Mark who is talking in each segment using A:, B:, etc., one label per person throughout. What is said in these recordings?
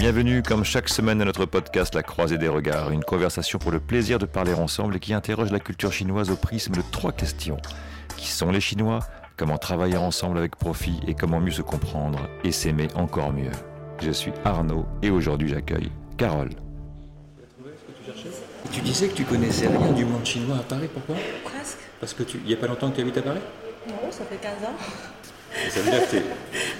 A: Bienvenue comme chaque semaine à notre podcast La Croisée des Regards, une conversation pour le plaisir de parler ensemble et qui interroge la culture chinoise au prisme de trois questions. Qui sont les Chinois Comment travailler ensemble avec profit et comment mieux se comprendre et s'aimer encore mieux Je suis Arnaud et aujourd'hui j'accueille Carole.
B: Tu disais que tu connaissais rien du monde chinois à Paris, pourquoi?
C: Presque.
B: Parce que tu, il n'y a pas longtemps que tu habites à Paris?
C: Non, ça fait 15 ans.
B: Ça veut dire que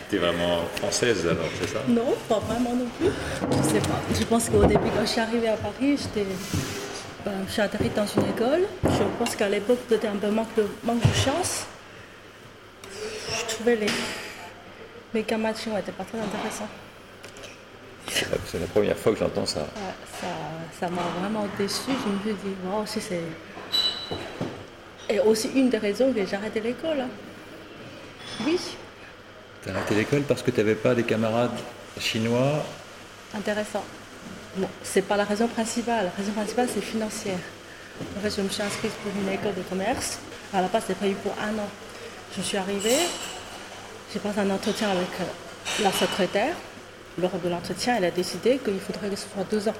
B: tu es, vraiment française alors, c'est ça?
C: Non, pas vraiment non plus. Je sais pas. Je pense qu'au début, quand je suis arrivée à Paris, j'étais. ben, je suis atterrie dans une école. Je pense qu'à l'époque, peut-être un peu manque de, manque de chance. Je trouvais les, les camarades chinois n'étaient pas très intéressants.
B: C'est la, première fois que j'entends ça.
C: Ouais, ça, ça m'a vraiment déçue. Je me suis dit, waouh, si c'est. Et aussi une des raisons que j'ai arrêté l'école. hein. Oui,
B: Tu as arrêté l'école parce que tu n'avais pas des camarades chinois
C: intéressant. Bon, c'est pas la raison principale. La raison principale, c'est financière. En fait, je me suis inscrite pour une école de commerce. À la base, c'était prévu pour un an. Je suis arrivée, j'ai passé un entretien avec euh, la secrétaire. Lors de l'entretien, elle a décidé qu'il faudrait que ce soit deux ans.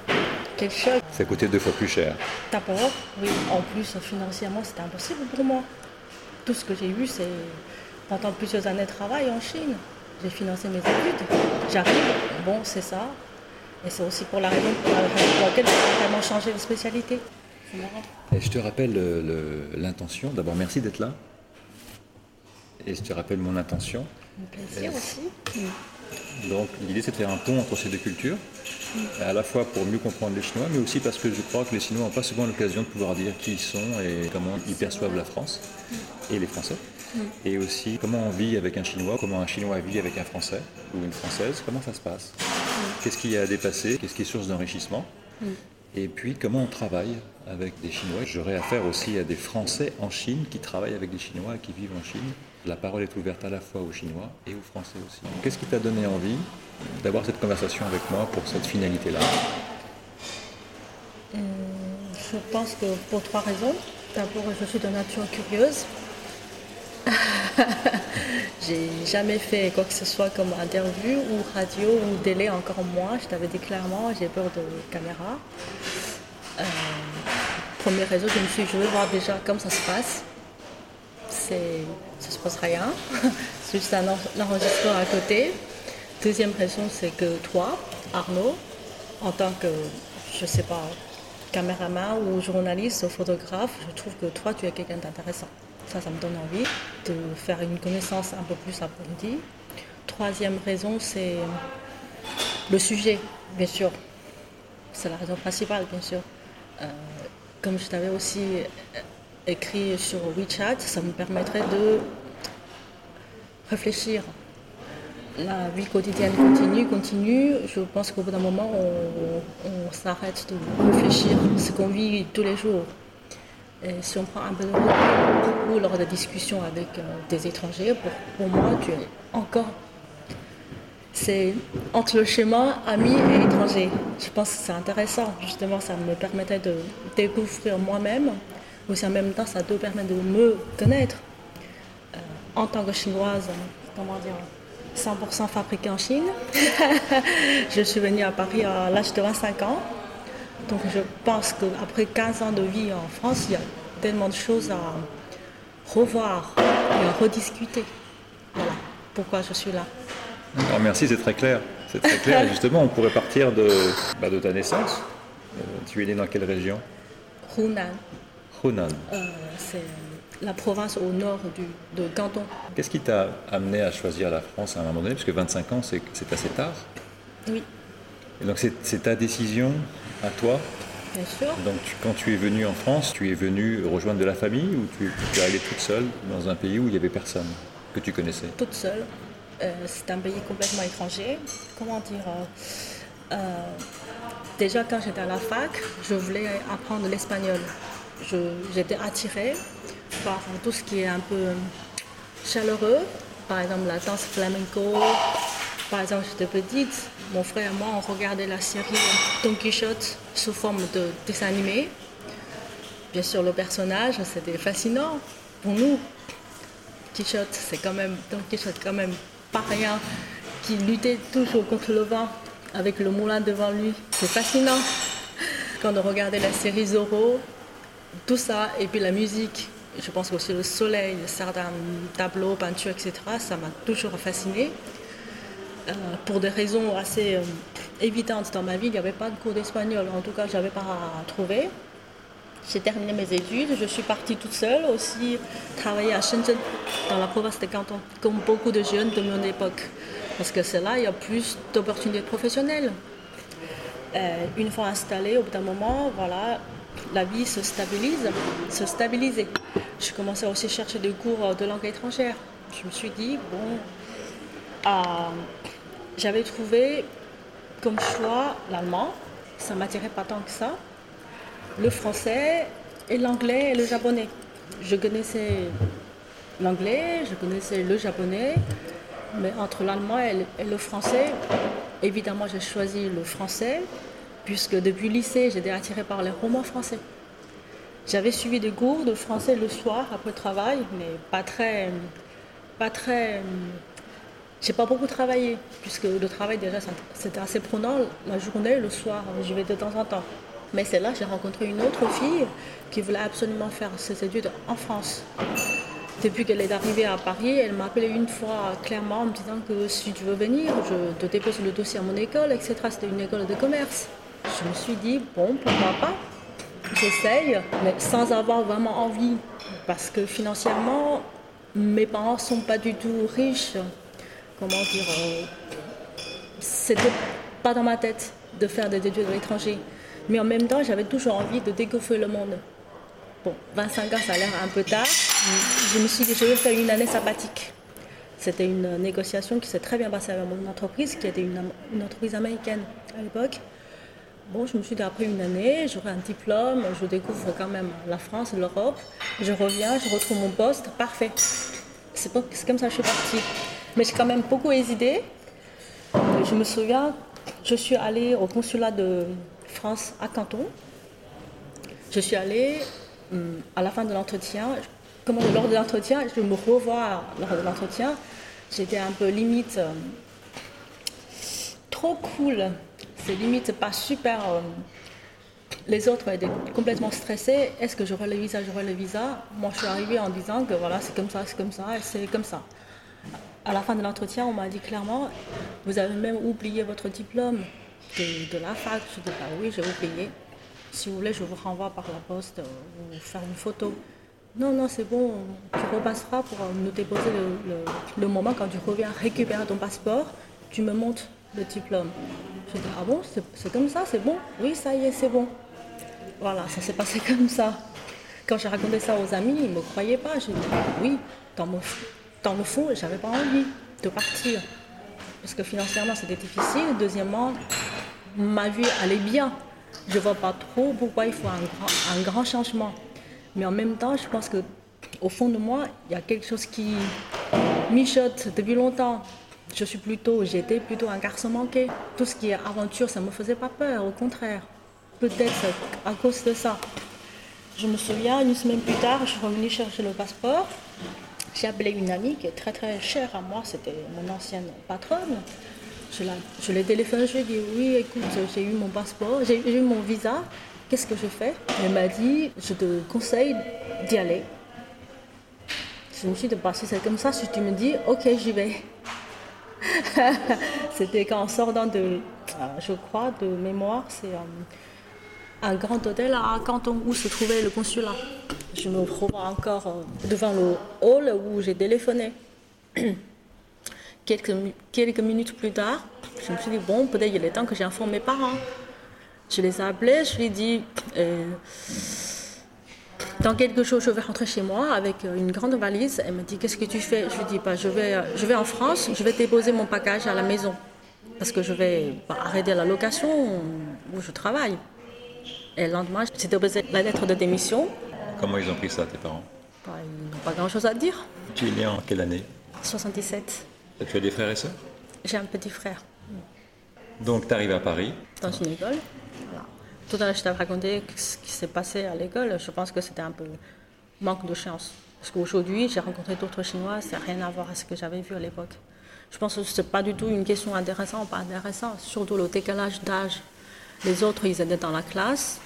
C: Quel choc
B: Ça coûtait deux fois plus cher.
C: D'abord, oui, en plus, financièrement, c'était impossible pour moi. Tout ce que j'ai eu, c'est pendant plusieurs années de travail en Chine. J'ai financé mes études. J'arrive, bon, c'est ça. Et c'est aussi pour la raison pour la- pour laquelle j'ai vraiment changé de spécialité.
B: Et je te rappelle le- le- l'intention. D'abord, merci d'être là. Et je te rappelle mon intention.
C: Un plaisir aussi.
B: Donc l'idée c'est de faire un pont entre ces deux cultures, à la fois pour mieux comprendre les Chinois, mais aussi parce que je crois que les Chinois n'ont pas souvent l'occasion de pouvoir dire qui ils sont et comment ils perçoivent la France et les Français. Et aussi comment on vit avec un Chinois, comment un Chinois vit avec un Français ou une Française, comment ça se passe? Qu'est-ce qu'il y a à dépasser, qu'est-ce qui est source d'enrichissement? Et puis comment on travaille avec des Chinois? J'aurais affaire aussi à des Français en Chine qui travaillent avec des Chinois et qui vivent en Chine. La parole est ouverte à la fois aux Chinois et aux Français aussi. Qu'est-ce qui t'a donné envie d'avoir cette conversation avec moi pour cette finalité-là?
C: Je pense que pour trois raisons. D'abord, je suis de nature curieuse. J'ai jamais fait quoi que ce soit comme interview ou radio ou télé, encore moins. Je t'avais dit clairement, j'ai peur de caméra. Euh, première raison, je me suis je veux voir déjà comment ça se passe. C'est, ça se passe rien. C'est juste un en- enregistrement à côté. Deuxième raison, c'est que toi, Arnaud, en tant que, je sais pas, caméraman ou journaliste ou photographe, je trouve que toi, tu es quelqu'un d'intéressant. Ça, ça me donne envie de faire une connaissance un peu plus approfondie. Troisième raison, c'est le sujet, bien sûr. C'est la raison principale, bien sûr. Euh, comme je t'avais aussi euh, écrit sur WeChat, ça me permettrait de réfléchir. La vie quotidienne continue, continue. Je pense qu'au bout d'un moment, on, on s'arrête de réfléchir ce qu'on vit tous les jours. Et si on prend un peu de recul, lors de discussions avec euh, des étrangers, pour, moi, tu es encore. C'est entre le chemin ami et étranger. Je pense que c'est intéressant. Justement, ça me permettait de découvrir moi-même. Aussi en même temps, ça te permet de me connaître. Euh, en tant que chinoise, comment dire, 100% fabriquée en Chine. je suis venue à Paris à l'âge de 25 ans. Donc je pense qu'après 15 ans de vie en France, il y a tellement de choses à revoir et à rediscuter. Voilà pourquoi je suis là.
B: Alors, Merci, c'est très clair. C'est très clair. Et justement, on pourrait partir de, bah, de ta naissance. Euh, tu es né dans quelle région?
C: Hunan,
B: Hunan.
C: euh, c'est la province au nord du, de Canton.
B: Qu'est-ce qui t'a amené à choisir la France à un moment donné? Parce que 25 ans, c'est assez tard.
C: Oui,
B: Et donc c'est ta décision à toi
C: bien sûr.
B: Donc tu- quand tu es venu en France, tu es venu rejoindre de la famille ou tu, tu es allée toute seule dans un pays où il n'y avait personne que tu connaissais?
C: Toute seule. Euh, c'est un pays complètement étranger. Comment dire euh, euh, Déjà, quand j'étais à la fac, je voulais apprendre l'espagnol. Je- J'étais attirée par tout ce qui est un peu chaleureux. Par exemple, la danse flamenco. Par exemple, j'étais petite, mon frère et moi, on regardait la série Don Quichotte sous forme de dessin animé. Bien sûr, le personnage, c'était fascinant pour nous. Quichotte, c'est quand même, Don Quichotte, quand même pas rien, qui luttait toujours contre le vent, avec le moulin devant lui. C'est fascinant. Quand on regardait la série Zorro, tout ça, et puis la musique, je pense aussi le soleil, certains tableaux, peintures, etc., ça m'a toujours fasciné. Euh, pour des raisons assez euh, évidentes dans ma vie, il n'y avait pas de cours d'espagnol. En tout cas, je n'avais pas à trouver. J'ai terminé mes études, je suis partie toute seule aussi travailler à Shenzhen, dans la province de Canton, comme beaucoup de jeunes de mon époque. Parce que c'est là il y a plus d'opportunités professionnelles. Euh, une fois installée, au bout d'un moment, voilà, la vie se stabilise, se stabiliser. Je commençais aussi à chercher des cours de langue étrangère. Je me suis dit, bon, ah, j'avais trouvé comme choix l'allemand, ça m'attirait pas tant que ça, le français et l'anglais et le japonais. Je connaissais l'anglais, je connaissais le japonais, mais entre l'allemand et le français, évidemment j'ai choisi le français, puisque depuis le lycée j'étais attirée par les romans français. J'avais suivi des cours de français le soir après le travail, mais pas très, pas très j'ai pas beaucoup travaillé, puisque le travail déjà c'était assez prenant la journée, le soir, je vais de temps en temps. Mais c'est là que j'ai rencontré une autre fille qui voulait absolument faire ses études en France. Depuis qu'elle est arrivée à Paris, elle m'a appelé une fois clairement en me disant que si tu veux venir, je te dépose le dossier à mon école, etc. C'était une école de commerce. Je me suis dit, bon, pourquoi pas? J'essaye, mais sans avoir vraiment envie. Parce que financièrement, mes parents ne sont pas du tout riches comment dire, euh, c'était pas dans ma tête de faire des études à l'étranger. Mais en même temps, j'avais toujours envie de découvrir le monde. Bon, 25 ans, ça a l'air un peu tard. Je me suis dit, je vais faire une année sabbatique. C'était une négociation qui s'est très bien passée avec mon entreprise, qui était une, une entreprise américaine à l'époque. Bon, je me suis dit, après une année, j'aurai un diplôme, je découvre quand même la France, l'Europe. Je reviens, je retrouve mon poste, parfait. C'est comme ça que je suis partie. Mais j'ai quand même beaucoup hésité. Je me souviens, je suis allée au consulat de France à Canton. Je suis allée hum, à la fin de l'entretien. Comment lors de l'entretien, je me revois lors de l'entretien. J'étais un peu limite hum, trop cool. C'est limite pas super. Hum, les autres étaient complètement stressés. Est-ce que j'aurai le visa, j'aurai le visa Moi, je suis arrivée en disant que voilà, c'est comme ça, c'est comme ça, c'est comme ça à la fin de l'entretien, on m'a dit clairement, vous avez même oublié votre diplôme de, la fac. Je dis, bah oui, j'ai oublié. Si vous voulez, je vous renvoie par la poste euh, ou faire une photo. Non, non, c'est bon, tu repasseras pour nous déposer le, moment quand tu reviens récupérer ton passeport, tu me montres le diplôme. Je dis, ah bon, c'est comme ça, c'est bon? Oui, ça y est, c'est bon. Voilà, ça s'est passé comme ça. Quand j'ai raconté ça aux amis, ils ne me croyaient pas. Je dis, oui, dans mon, dans le fond, j'avais pas envie de partir. Parce que financièrement, c'était difficile. Deuxièmement, ma vie allait bien. Je vois pas trop pourquoi il faut un grand, changement. Mais en même temps, je pense que au fond de moi, il y a quelque chose qui mijote depuis longtemps. Je suis plutôt, j'étais plutôt un garçon manqué. Tout ce qui est aventure, ça ne me faisait pas peur, au contraire. Peut-être à cause de ça. Je me souviens, une semaine plus tard, je suis revenue chercher le passeport. J'ai appelé une amie qui est très très chère à moi, c'était mon ancienne patronne. Je, l'ai téléphoné, je lui ai dit oui, écoute, j'ai eu mon passeport, j'ai eu mon visa, qu'est-ce que je fais? Elle m'a dit, je te conseille d'y aller. Je me suis dit, bah, si c'est comme ça, si tu me dis, ok, j'y vais. C'était quand en sortant de, euh, je crois, de mémoire, c'est euh, un grand hôtel à Canton où se trouvait le consulat. Je me revois encore euh, devant le hall où j'ai téléphoné. quelques, quelques minutes plus tard, je me suis dit, bon, peut-être il est temps que j'informe mes parents. Je les ai appelés, je lui ai dit, euh, dans quelque chose, je vais rentrer chez moi avec euh, une grande valise. Elle me dit, qu'est-ce que tu fais? Je lui dis, bah, je, vais, je vais en France, je vais déposer mon package à la maison. Parce que je vais bah, arrêter la location où je travaille. Et le lendemain, j'ai déposé la lettre de démission.
B: Comment ils ont pris ça, tes parents
C: bah, Ils n'ont pas grand-chose à dire.
B: Tu es né en quelle année
C: 77.
B: Et tu as des frères et sœurs
C: J'ai un petit frère.
B: Donc tu arrives à Paris
C: Dans une école. Tout à l'heure, je t'avais raconté ce qui s'est passé à l'école. Je pense que c'était un peu manque de chance. Parce qu'aujourd'hui, j'ai rencontré d'autres Chinois, c'est rien à voir à ce que j'avais vu à l'époque. Je pense que ce n'est pas du tout une question intéressante ou pas intéressante, surtout le décalage d'âge. Les autres, ils étaient dans la classe,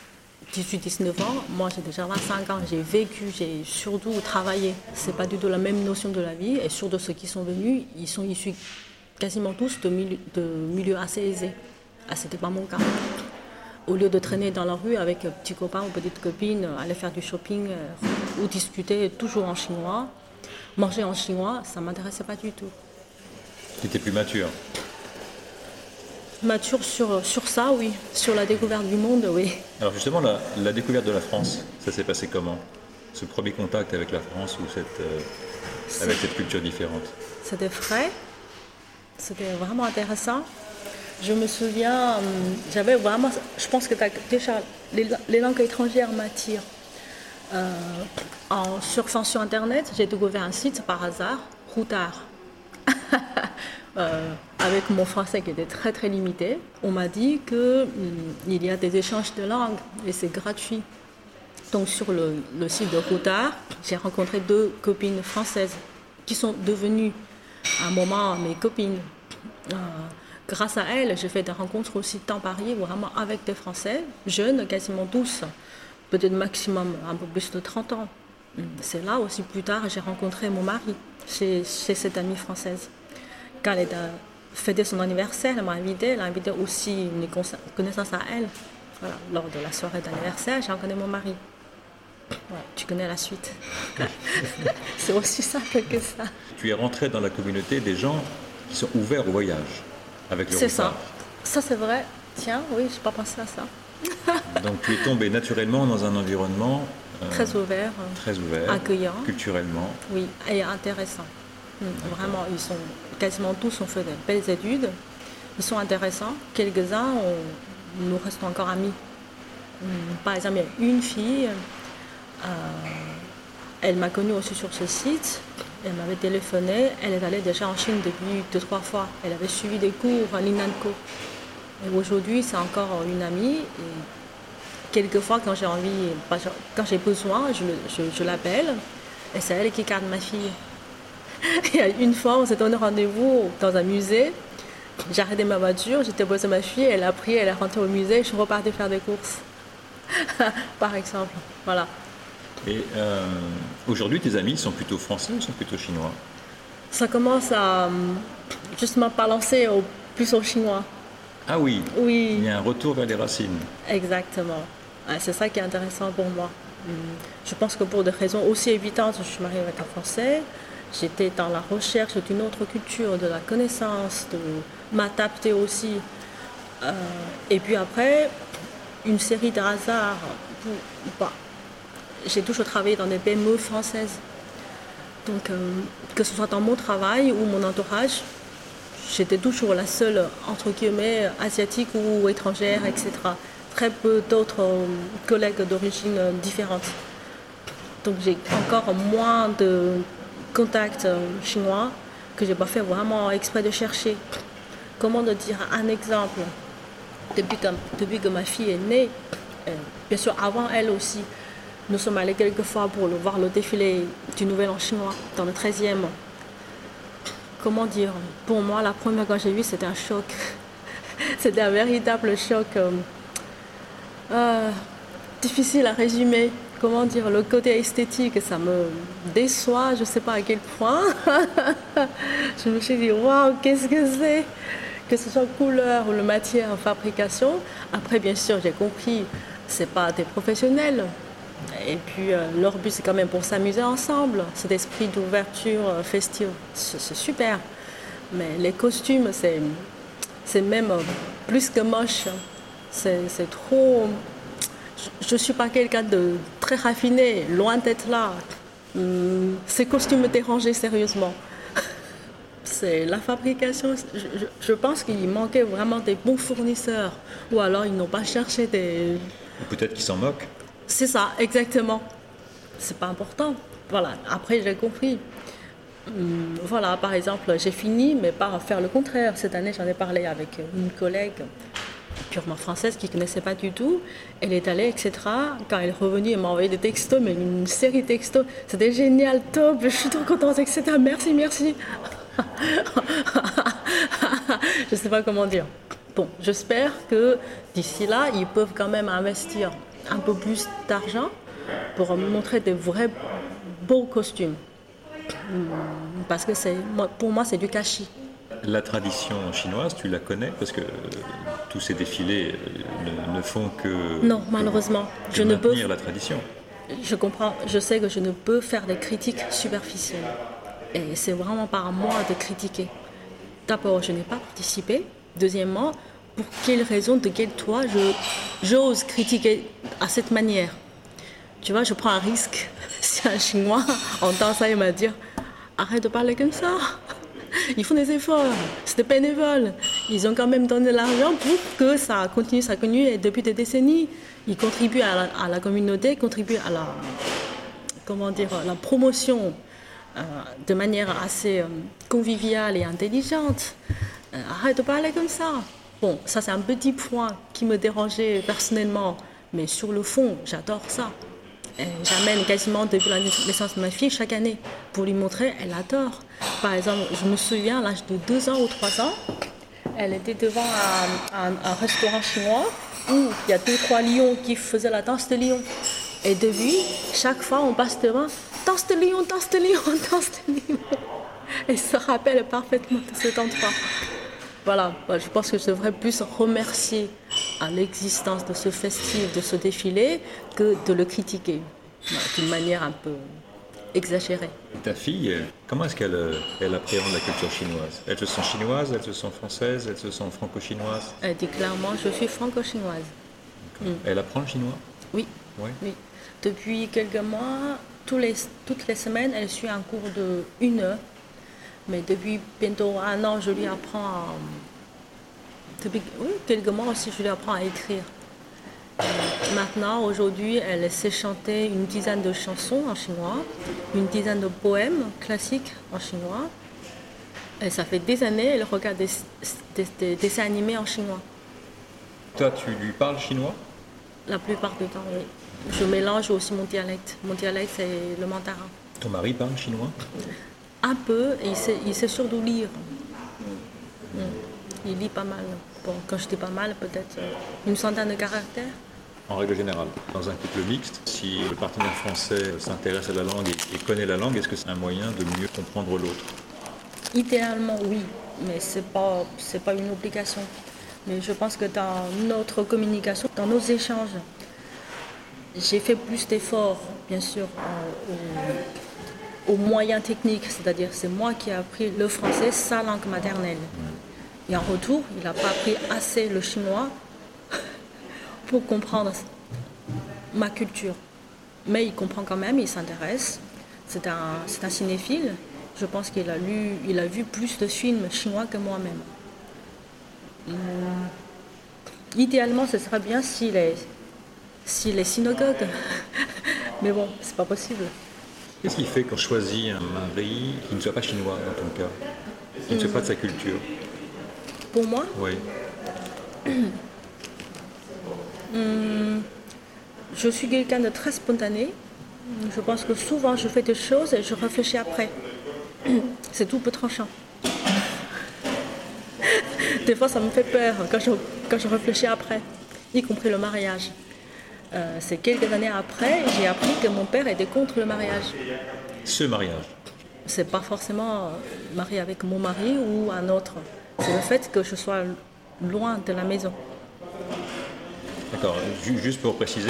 C: 18-19 ans. Moi, j'ai déjà 25 ans. J'ai vécu, j'ai surtout travaillé. Ce n'est pas du tout la même notion de la vie. Et surtout ceux qui sont venus, ils sont issus quasiment tous de milieux, assez aisés. Ah, ce n'était pas mon cas. Au lieu de traîner dans la rue avec petits copains ou petites copines, aller faire du shopping euh, ou discuter toujours en chinois, manger en chinois, ça ne m'intéressait pas du tout.
B: Tu étais plus mature
C: Mature sur, sur ça, oui. Sur la découverte du monde, oui.
B: Alors justement, la, découverte de la France, ça s'est passé comment? Ce premier contact avec la France ou cette, euh, avec cette culture différente?
C: C'était frais. C'était vraiment intéressant. Je me souviens, hum, j'avais vraiment, je pense que déjà les, langues étrangères m'attirent. Euh, en surfant sur Internet, j'ai découvert un site par hasard, Routard. Euh, avec mon français qui était très très limité, on m'a dit qu'il hum, y a des échanges de langues et c'est gratuit. Donc sur le, site de Routard, j'ai rencontré deux copines françaises qui sont devenues à un moment mes copines. Euh, grâce à elles, j'ai fait des rencontres aussi dans Paris, vraiment avec des Français, jeunes, quasiment tous, peut-être maximum un peu plus de 30 ans. C'est là aussi plus tard j'ai rencontré mon mari chez, cette amie française. Quand fêté son anniversaire, elle m'a invité, elle a invité aussi une connaissance à elle. lors de la soirée d'anniversaire, j'ai rencontré mon mari. tu connais la suite. C'est aussi simple que ça.
B: Tu es rentré dans la communauté des gens qui sont ouverts au voyage avec le
C: C'est ça. Ça, c'est vrai. Tiens, oui, je n'ai pas pensé à
B: ça. Donc, tu es tombé naturellement dans un environnement
C: euh, très ouvert,
B: très ouvert,
C: accueillant,
B: culturellement.
C: Oui, et intéressant. Hmm, vraiment, ils sont quasiment tous ont fait de belles études. Ils sont intéressants. Quelques-uns, nous restons encore amis. Hmm, par exemple, il y a une fille, euh, elle m'a connue aussi sur ce site. Elle m'avait téléphoné. Elle est allée déjà en Chine depuis deux, trois fois. Elle avait suivi des cours à l'INANCO. Et aujourd'hui, c'est encore une amie. Et quelquefois, quand j'ai envie, quand j'ai besoin, je, l'appelle. Et c'est elle qui garde ma fille. Il y a une fois, on s'est donné rendez-vous dans un musée. J'ai arrêté ma voiture, j'étais posée ma fille, elle a pris, elle est rentrée au musée, je suis repartie faire des courses. Par exemple. Voilà.
B: Et euh, aujourd'hui, tes amis sont plutôt français ou sont plutôt chinois?
C: Ça commence à justement balancer au, plus au chinois.
B: Ah oui
C: Oui.
B: Il y a un retour vers les racines.
C: Exactement. c'est ça qui est intéressant pour moi. Hmm. Je pense que pour des raisons aussi évidentes, je suis mariée avec un Français. J'étais dans la recherche d'une autre culture, de la connaissance, de m'adapter aussi. Euh, et puis après, une série de hasards. J'ai toujours travaillé dans des PME françaises. Donc, euh, que ce soit dans mon travail ou mon entourage, j'étais toujours la seule, entre guillemets, asiatique ou étrangère, etc. Très peu d'autres euh, collègues d'origine différente. Donc, j'ai encore moins de contacts chinois que je n'ai pas fait vraiment exprès de chercher. Comment de dire un exemple? Depuis que, ma fille est née, bien sûr avant elle aussi, nous sommes allés quelques fois pour voir le défilé du Nouvel An chinois dans le 13e. Comment dire? Pour moi, la première que j'ai vu, c'était un choc. c'était un véritable choc. Euh, euh, difficile à résumer. Comment dire Le côté esthétique, ça me déçoit, je ne sais pas à quel point. je me suis dit, waouh, qu'est-ce que c'est? Que ce soit couleur ou le matière, fabrication. Après, bien sûr, j'ai compris, c'est pas des professionnels et puis euh, leur but c'est quand même pour s'amuser ensemble, cet esprit d'ouverture euh, festive, c'est super. Mais les costumes, c'est même plus que moche. C'est trop. Je ne suis pas quelqu'un de très raffiné, loin d'être là. Hum, ces costumes me dérangeaient sérieusement. C'est la fabrication. Je, pense qu'il manquait vraiment des bons fournisseurs. Ou alors ils n'ont pas cherché des.
B: Peut-être qu'ils s'en moquent.
C: C'est ça, exactement. C'est pas important. Voilà, après j'ai compris. Hum, voilà, par exemple, j'ai fini, mais pas faire le contraire. Cette année, j'en ai parlé avec une collègue française qui ne connaissait pas du tout. Elle est allée, etc. Quand elle est revenue, elle m'a envoyé des textos, mais une série de textos. C'était génial, top, je suis trop contente, etc. Merci, merci. je sais pas comment dire. Bon, j'espère que d'ici là, ils peuvent quand même investir un peu plus d'argent pour montrer de vrais beaux costumes. Hmm, parce que pour moi, c'est du cachis.
B: La tradition chinoise, tu la connais Parce que euh, tous ces défilés euh, ne, font que.
C: Non, malheureusement. je ne peux.
B: la tradition.
C: Je comprends. Je sais que je ne peux faire des critiques superficielles. Et c'est vraiment par moi de critiquer. D'abord, je n'ai pas participé. Deuxièmement, pour quelle raison, de quel toit j'ose critiquer à cette manière? Tu vois, je prends un risque. Si un Chinois entend ça, il va dire Arrête de parler comme ça. Ils font des efforts. C'est des bénévoles. Ils ont quand même donné de l'argent pour que ça continue, ça continue depuis des décennies. Ils contribuent à la, communauté, contribuent à la, comment dire, la promotion euh, de manière assez euh, conviviale et intelligente. Euh, arrête de parler comme ça. Bon, ça c'est un petit point qui me dérangeait personnellement, mais sur le fond, j'adore ça. J'amène quasiment depuis la naissance de ma fille chaque année pour lui montrer, elle adore. Par exemple, je me souviens à l'âge de 2 ans ou 3 ans, elle était devant un, restaurant chinois où il y a deux trois lions qui faisaient la danse de lion. Et depuis, chaque fois on passe devant, danse de lion, danse de lion, danse de lion. Elle se rappelle parfaitement de cet endroit. Voilà, je pense que je devrais plus remercier à l'existence de ce festival, de ce défilé, que de le critiquer d'une manière un peu exagérée.
B: Ta fille, comment est-ce qu'elle elle appréhende la culture chinoise? Elle se sent chinoise, elle se sent française, elle se sent franco-chinoise?
C: Elle dit clairement, je suis franco-chinoise.
B: Mm. Elle apprend le chinois?
C: Oui. oui. Depuis quelques mois, tous les, toutes les semaines, elle suit un cours de une heure mais depuis bientôt un an, je lui apprends, quelques mois aussi, je lui apprends à écrire. maintenant, aujourd'hui, elle sait chanter une dizaine de chansons en chinois, une dizaine de poèmes classiques en chinois. Et ça fait des années, elle regarde des, dessins animés en chinois.
B: Toi, tu lui parles chinois?
C: La plupart du temps, oui. Je mélange aussi mon dialecte. Mon dialecte, c'est le mandarin.
B: Ton mari parle chinois?
C: Un peu et il sait, surtout lire. Mm. Il lit pas mal. Bon, quand je dis pas mal, peut-être euh, une centaine de caractères.
B: En règle générale, dans un couple mixte, si le partenaire français s'intéresse à la langue et, connaît la langue, est-ce que c'est un moyen de mieux comprendre l'autre?
C: Idéalement, oui, mais ce n'est pas, pas une obligation. Mais je pense que dans notre communication, dans nos échanges, j'ai fait plus d'efforts, bien sûr, aux moyens techniques, c'est-à-dire c'est moi qui ai appris le français, sa langue maternelle. Et en retour, il n'a pas appris assez le chinois pour comprendre ma culture. Mais il comprend quand même, il s'intéresse. C'est un, cinéphile. Je pense qu'il a lu, il a vu plus de films chinois que moi-même. Idéalement, ce serait bien s'il est, s'il est synagogue. Mais bon, c'est pas possible.
B: Qu'est-ce qui fait qu'on choisit un mari qui ne soit pas chinois dans ton cas? Qui ne soit pas de sa culture?
C: Pour moi
B: Oui.
C: Hmm, je suis quelqu'un de très spontané. Je pense que souvent je fais des choses et je réfléchis après. C'est tout peu tranchant. Des fois ça me fait peur quand je, quand je réfléchis après, y compris le mariage. Euh, c'est quelques années après, j'ai appris que mon père était contre le mariage.
B: Ce mariage
C: C'est pas forcément marié avec mon mari ou un autre. C'est le fait que je sois loin de la maison.
B: D'accord. Juste pour préciser,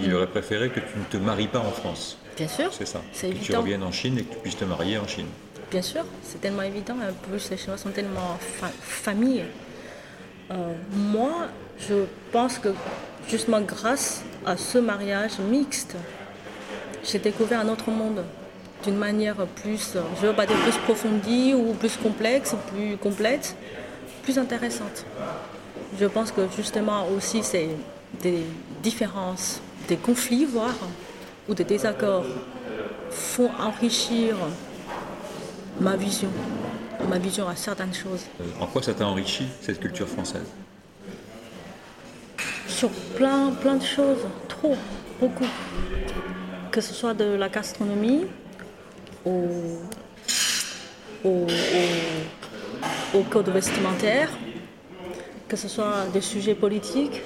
B: il aurait préféré que tu ne te maries pas en France.
C: Bien sûr.
B: C'est ça. C'est que tu reviennes en Chine et que tu puisses te marier en Chine.
C: Bien sûr, c'est tellement évident. En plus, les Chinois sont tellement famille. Euh, moi, je pense que justement grâce à ce mariage mixte, j'ai découvert un autre monde d'une manière plus, je veux pas dire plus approfondie ou plus complexe, plus complète, plus intéressante. Je pense que justement aussi c'est des différences, des conflits voire, ou des désaccords font enrichir ma vision, ma vision à certaines choses.
B: En quoi ça t'a enrichi cette culture française?
C: Sur plein, plein de choses, trop, beaucoup. Que ce soit de la gastronomie, au, au, au, code vestimentaire, que ce soit des sujets politiques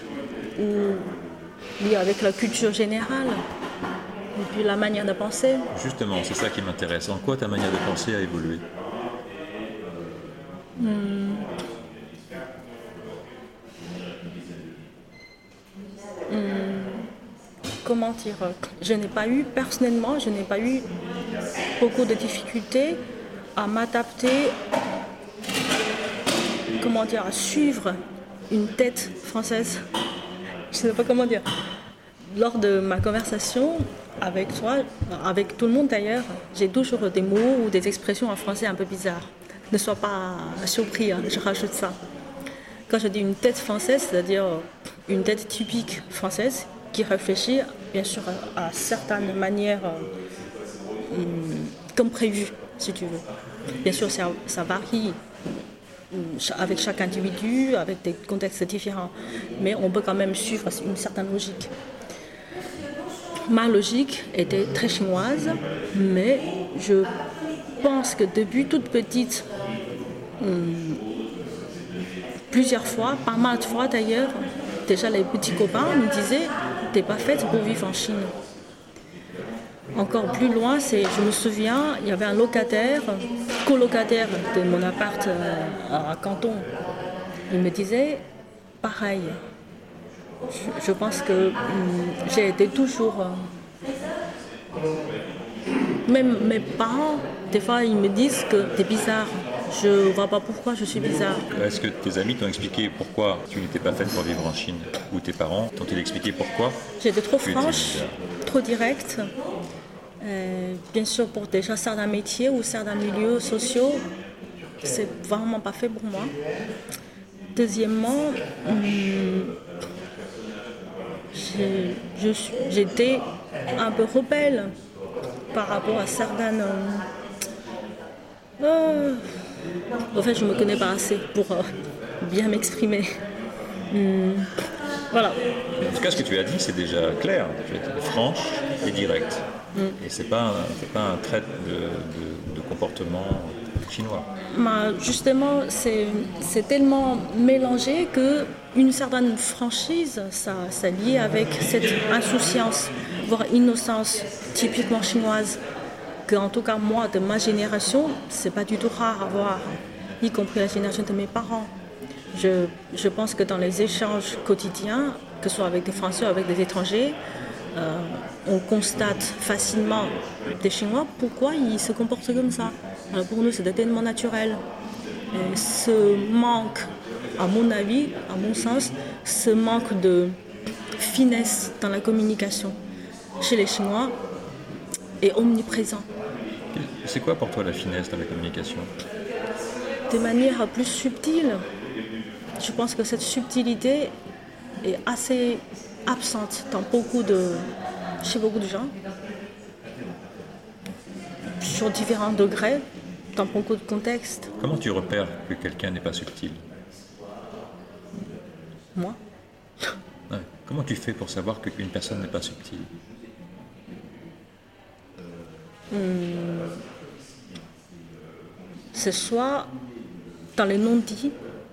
C: ou liés avec la culture générale, et puis la manière de penser.
B: Justement, c'est ça qui m'intéresse. En quoi ta manière de penser a évolué? Hmm.
C: Comment dire, je n'ai pas eu, personnellement, je n'ai pas eu beaucoup de difficultés à m'adapter, comment dire, à suivre une tête française. Je ne sais pas comment dire. Lors de ma conversation avec toi, avec tout le monde d'ailleurs, j'ai toujours des mots ou des expressions en français un peu bizarres. Ne sois pas surpris, hein, je rajoute ça. Quand je dis une tête française, c'est-à-dire une tête typique française qui réfléchit bien sûr à, certaines manières euh, hum, comme prévu, si tu veux. Bien sûr, ça, varie hum, avec chaque individu, avec des contextes différents, mais on peut quand même suivre une certaine logique. Ma logique était très chinoise, mais je pense que depuis toute petite, hum, plusieurs fois, pas mal de fois d'ailleurs, déjà les petits copains me disaient T'es pas faite pour vivre en Chine. Encore plus loin, c'est, je me souviens, il y avait un locataire, colocataire de mon appart euh, à Canton. Il me disait pareil. Je, pense que hum, j'ai été toujours. Euh, même mes parents, des fois, ils me disent que t'es bizarre. Je ne vois pas pourquoi je suis bizarre.
B: Est-ce que tes amis t'ont expliqué pourquoi tu n'étais pas faite pour vivre en Chine? Ou tes parents t'ont-ils expliqué pourquoi
C: J'étais trop franche, trop directe. Euh, bien sûr, pour déjà certains métiers ou certains milieux sociaux, c'est vraiment pas fait pour moi. Deuxièmement, hum, j'étais un peu rebelle par rapport à certaines. Euh, en fait, je me connais pas assez pour euh, bien m'exprimer. Hmm. Voilà.
B: En tout cas, ce que tu as dit, c'est déjà clair. Tu as été franche et direct. Hmm. Et ce n'est pas, pas, un trait de, comportement chinois.
C: Bah, justement, c'est tellement mélangé que une certaine franchise, ça, ça lié avec cette insouciance, voire innocence typiquement chinoise en tout cas moi, de ma génération, c'est pas du tout rare à voir, y compris la génération de mes parents. Je, je pense que dans les échanges quotidiens, que ce soit avec des Français ou avec des étrangers, euh, on constate facilement des Chinois pourquoi ils se comportent comme ça. pour nous, c'est tellement naturel. Ce manque, à mon avis, à mon sens, ce manque de finesse dans la communication chez les Chinois est omniprésent.
B: C'est quoi pour toi la finesse dans la communication
C: De manière plus subtile. Je pense que cette subtilité est assez absente dans beaucoup de, chez beaucoup de gens, sur différents degrés, dans beaucoup de contextes.
B: Comment tu repères que quelqu'un n'est pas subtil
C: Moi?
B: Comment tu fais pour savoir qu'une personne n'est pas subtile?
C: Ce soit dans les non-dits,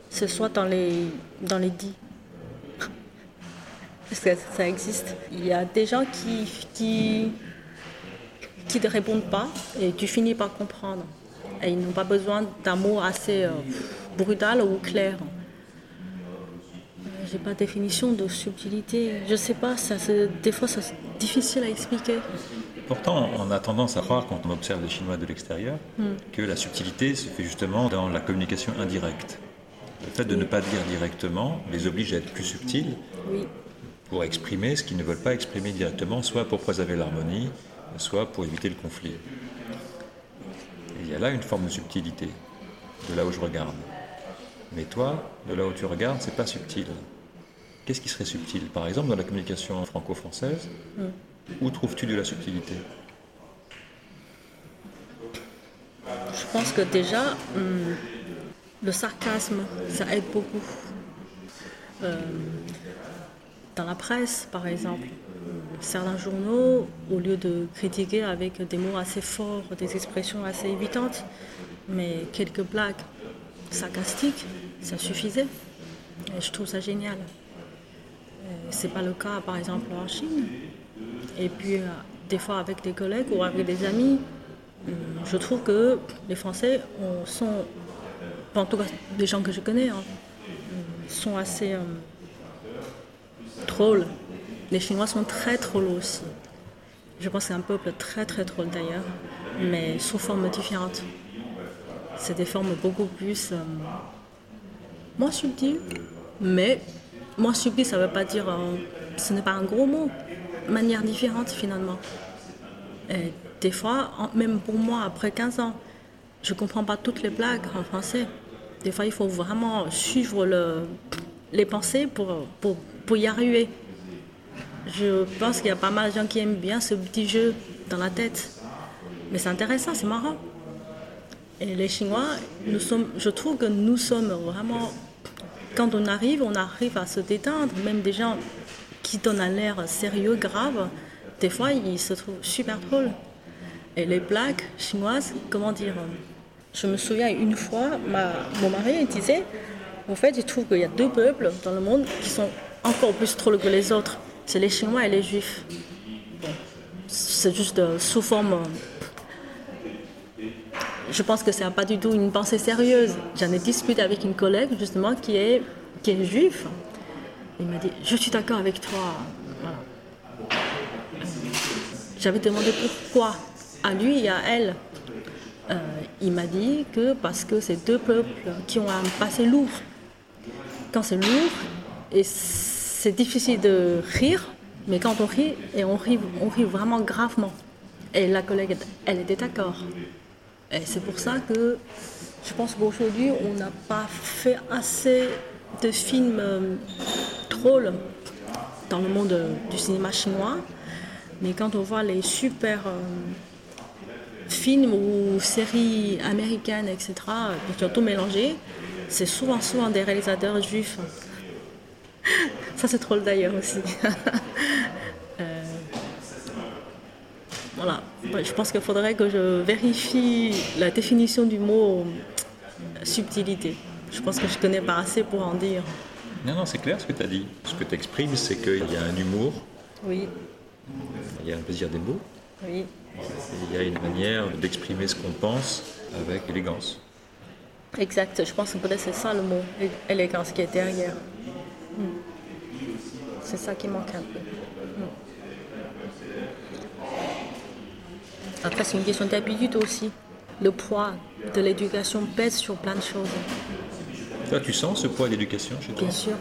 C: ce soit dans les, dans les dits. Parce que ça existe. Il y a des gens qui, qui, qui ne répondent pas et tu finis par comprendre. Et ils n'ont pas besoin d'un mot assez euh, brutal ou clair. J'ai pas de définition de subtilité. Je sais pas, des fois c'est difficile à expliquer.
B: Pourtant, on a tendance à croire, quand on observe les Chinois de l'extérieur, hmm. que la subtilité se fait justement dans la communication indirecte. Le fait de ne pas dire directement les oblige à être plus subtils pour exprimer ce qu'ils ne veulent pas exprimer directement, soit pour préserver l'harmonie, soit pour éviter le conflit. il y a là une forme de subtilité, de là où je regarde. Mais toi, de là où tu regardes, c'est pas subtil. Qu'est-ce qui serait subtil? Par exemple, dans la communication franco-française, hmm. Où trouves-tu de la subtilité?
C: Je pense que déjà, hum, le sarcasme, ça aide beaucoup. Euh, dans la presse, par exemple, certains journaux, au lieu de critiquer avec des mots assez forts, des expressions assez évidentes, mais quelques blagues sarcastiques, ça suffisait. Et je trouve ça génial. C'est pas le cas, par exemple, en Chine. Et puis, euh, des fois, avec des collègues ou avec des amis, euh, je trouve que les Français sont, en tout cas, des gens que je connais, hein, sont assez euh, drôles. Les Chinois sont très drôles aussi. Je pense que c'est un peuple très très drôle d'ailleurs, mais sous forme différente. C'est des formes beaucoup plus moins subtiles, mais moins subtil, ça ne veut pas dire. ce n'est pas un gros mot. Manière différente finalement. Des fois, même pour moi, après 15 ans, je ne comprends pas toutes les blagues en français. Des fois, il faut vraiment suivre le, les pensées pour, pour, pour y arriver. Je pense qu'il y a pas mal de gens qui aiment bien ce petit jeu dans la tête. Mais c'est intéressant, c'est marrant. Et les Chinois, nous sommes, je trouve que nous sommes vraiment quand on arrive, on arrive à se détendre. Même des gens qui donnent un l'air sérieux, grave, des fois, ils se trouvent super drôles. Et les blagues chinoises, comment dire Je me souviens une fois, mon mari disait En fait, il trouve qu'il y a deux peuples dans le monde qui sont encore plus drôles que les autres c'est les Chinois et les Juifs. c'est juste euh, sous forme euh, je pense que c'est pas du tout une pensée sérieuse. J'en ai discuté avec une collègue justement qui est, qui est juif. Il m'a dit Je suis d'accord avec toi. J'avais demandé pourquoi à lui et à elle. Euh, il m'a dit que parce que c'est deux peuples qui ont un passé lourd. Quand c'est lourd, et c'est difficile de rire, mais quand on rit, et on rit, on rit vraiment gravement. Et la collègue, elle était d'accord. Et c'est pour ça que je pense qu'aujourd'hui, on n'a pas fait assez de films euh, drôles dans le monde du cinéma chinois. Mais quand on voit les super euh, films ou séries américaines, etc., qui ont tout mélangé, c'est souvent, souvent des réalisateurs juifs. Ça, c'est drôle d'ailleurs aussi. Voilà. Je pense qu'il faudrait que je vérifie la définition du mot euh, subtilité. Je pense que je connais pas assez pour en dire.
B: Non, non, c'est clair ce que tu as dit. Ce que tu exprimes, c'est qu'il y a un humour.
C: Oui.
B: Il y a un plaisir des mots.
C: Oui.
B: il y a une manière d'exprimer ce qu'on pense avec élégance.
C: Exact. Je pense que peut-être c'est ça le mot, élégance qui est derrière. Hmm. C'est ça qui manque un peu. Après, c'est une question d'habitude aussi. Le poids de l'éducation pèse sur plein de choses.
B: Toi, tu sens ce poids de l'éducation chez toi
C: Bien sûr,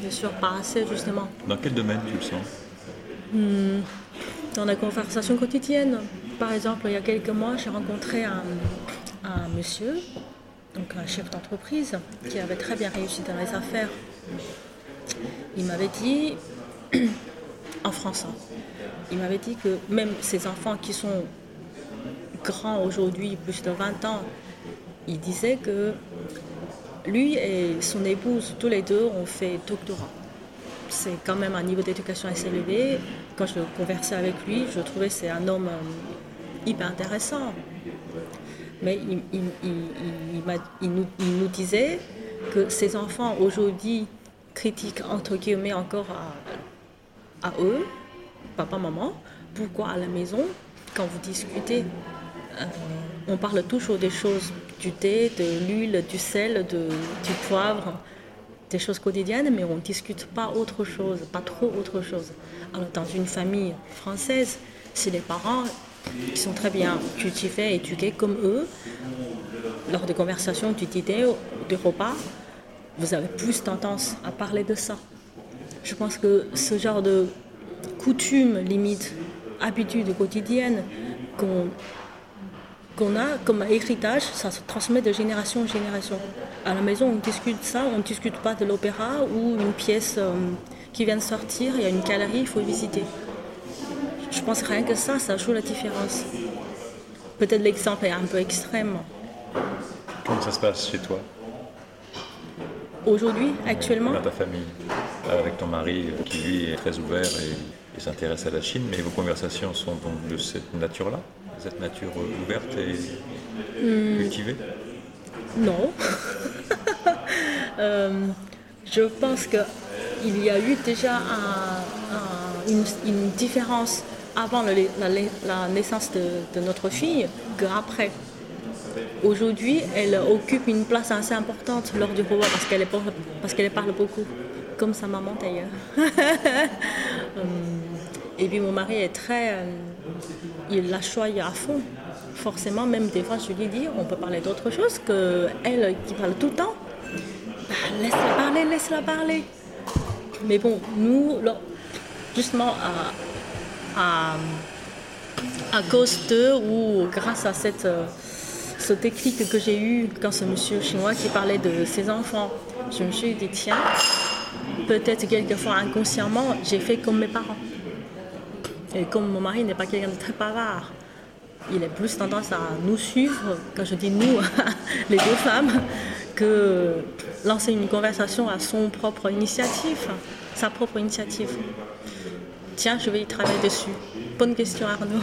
C: bien sûr, pas assez justement.
B: Dans quel domaine tu le sens
C: hmm, Dans la conversation quotidienne. Par exemple, il y a quelques mois, j'ai rencontré un, un monsieur, donc un chef d'entreprise, qui avait très bien réussi dans les affaires. Il m'avait dit, en français, il m'avait dit que même ses enfants qui sont grand aujourd'hui, plus de 20 ans, il disait que lui et son épouse, tous les deux, ont fait doctorat. C'est quand même un niveau d'éducation assez élevé. Quand je conversais avec lui, je trouvais que c'est un homme euh, hyper intéressant. Mais il, nous, disait que ses enfants aujourd'hui critiquent entre guillemets encore à, à eux, papa, maman, pourquoi à la maison, quand vous discutez euh, on parle toujours des choses du thé, de l'huile, du sel, du poivre, des choses quotidiennes, mais on ne discute pas autre chose, pas trop autre chose. Alors dans une famille française, si les parents qui sont très bien cultivés, éduqués comme eux, lors des conversations du dîner, du repas, vous avez plus tendance à parler de ça. Je pense que ce genre de coutume, limite, habitude quotidienne qu'on qu'on a comme héritage, ça se transmet de génération en génération. À la maison, on discute ça, on ne discute pas de l'opéra ou une pièce euh, qui vient de sortir, il y a une galerie, il faut visiter. Je pense rien que ça, ça joue la différence. Peut-être l'exemple est un peu extrême.
B: Comment ça se passe chez toi?
C: Aujourd'hui, actuellement?
B: Dans ta famille, avec ton mari qui lui est très ouvert et et s'intéresse à la Chine, mais vos conversations sont donc de cette nature-là, cette nature ouverte et hmm. cultivée
C: Non. Euh, je pense qu'il y a eu déjà une, différence avant la, naissance de, notre fille qu'après. Aujourd'hui, elle occupe une place assez importante lors du repas parce qu'elle parce qu'elle parle beaucoup, comme sa maman d'ailleurs. Euh, et puis mon mari est très. Il la choisit à fond. Forcément, même des fois, je lui dis on peut parler d'autre chose que elle qui parle tout le temps. Bah, laisse-la parler, laisse-la parler. Mais bon, nous, justement, à, à, cause de ou grâce à cette, euh, ce déclic que j'ai eu quand ce monsieur chinois qui parlait de ses enfants, je me suis dit tiens, peut-être quelquefois inconsciemment, j'ai fait comme mes parents. Et comme mon mari n'est pas quelqu'un de très bavard, il a plus tendance à nous suivre, quand je dis nous, les deux femmes, que lancer une conversation à son propre initiative, sa propre initiative. Tiens, je vais y travailler dessus. Bonne question Arnaud.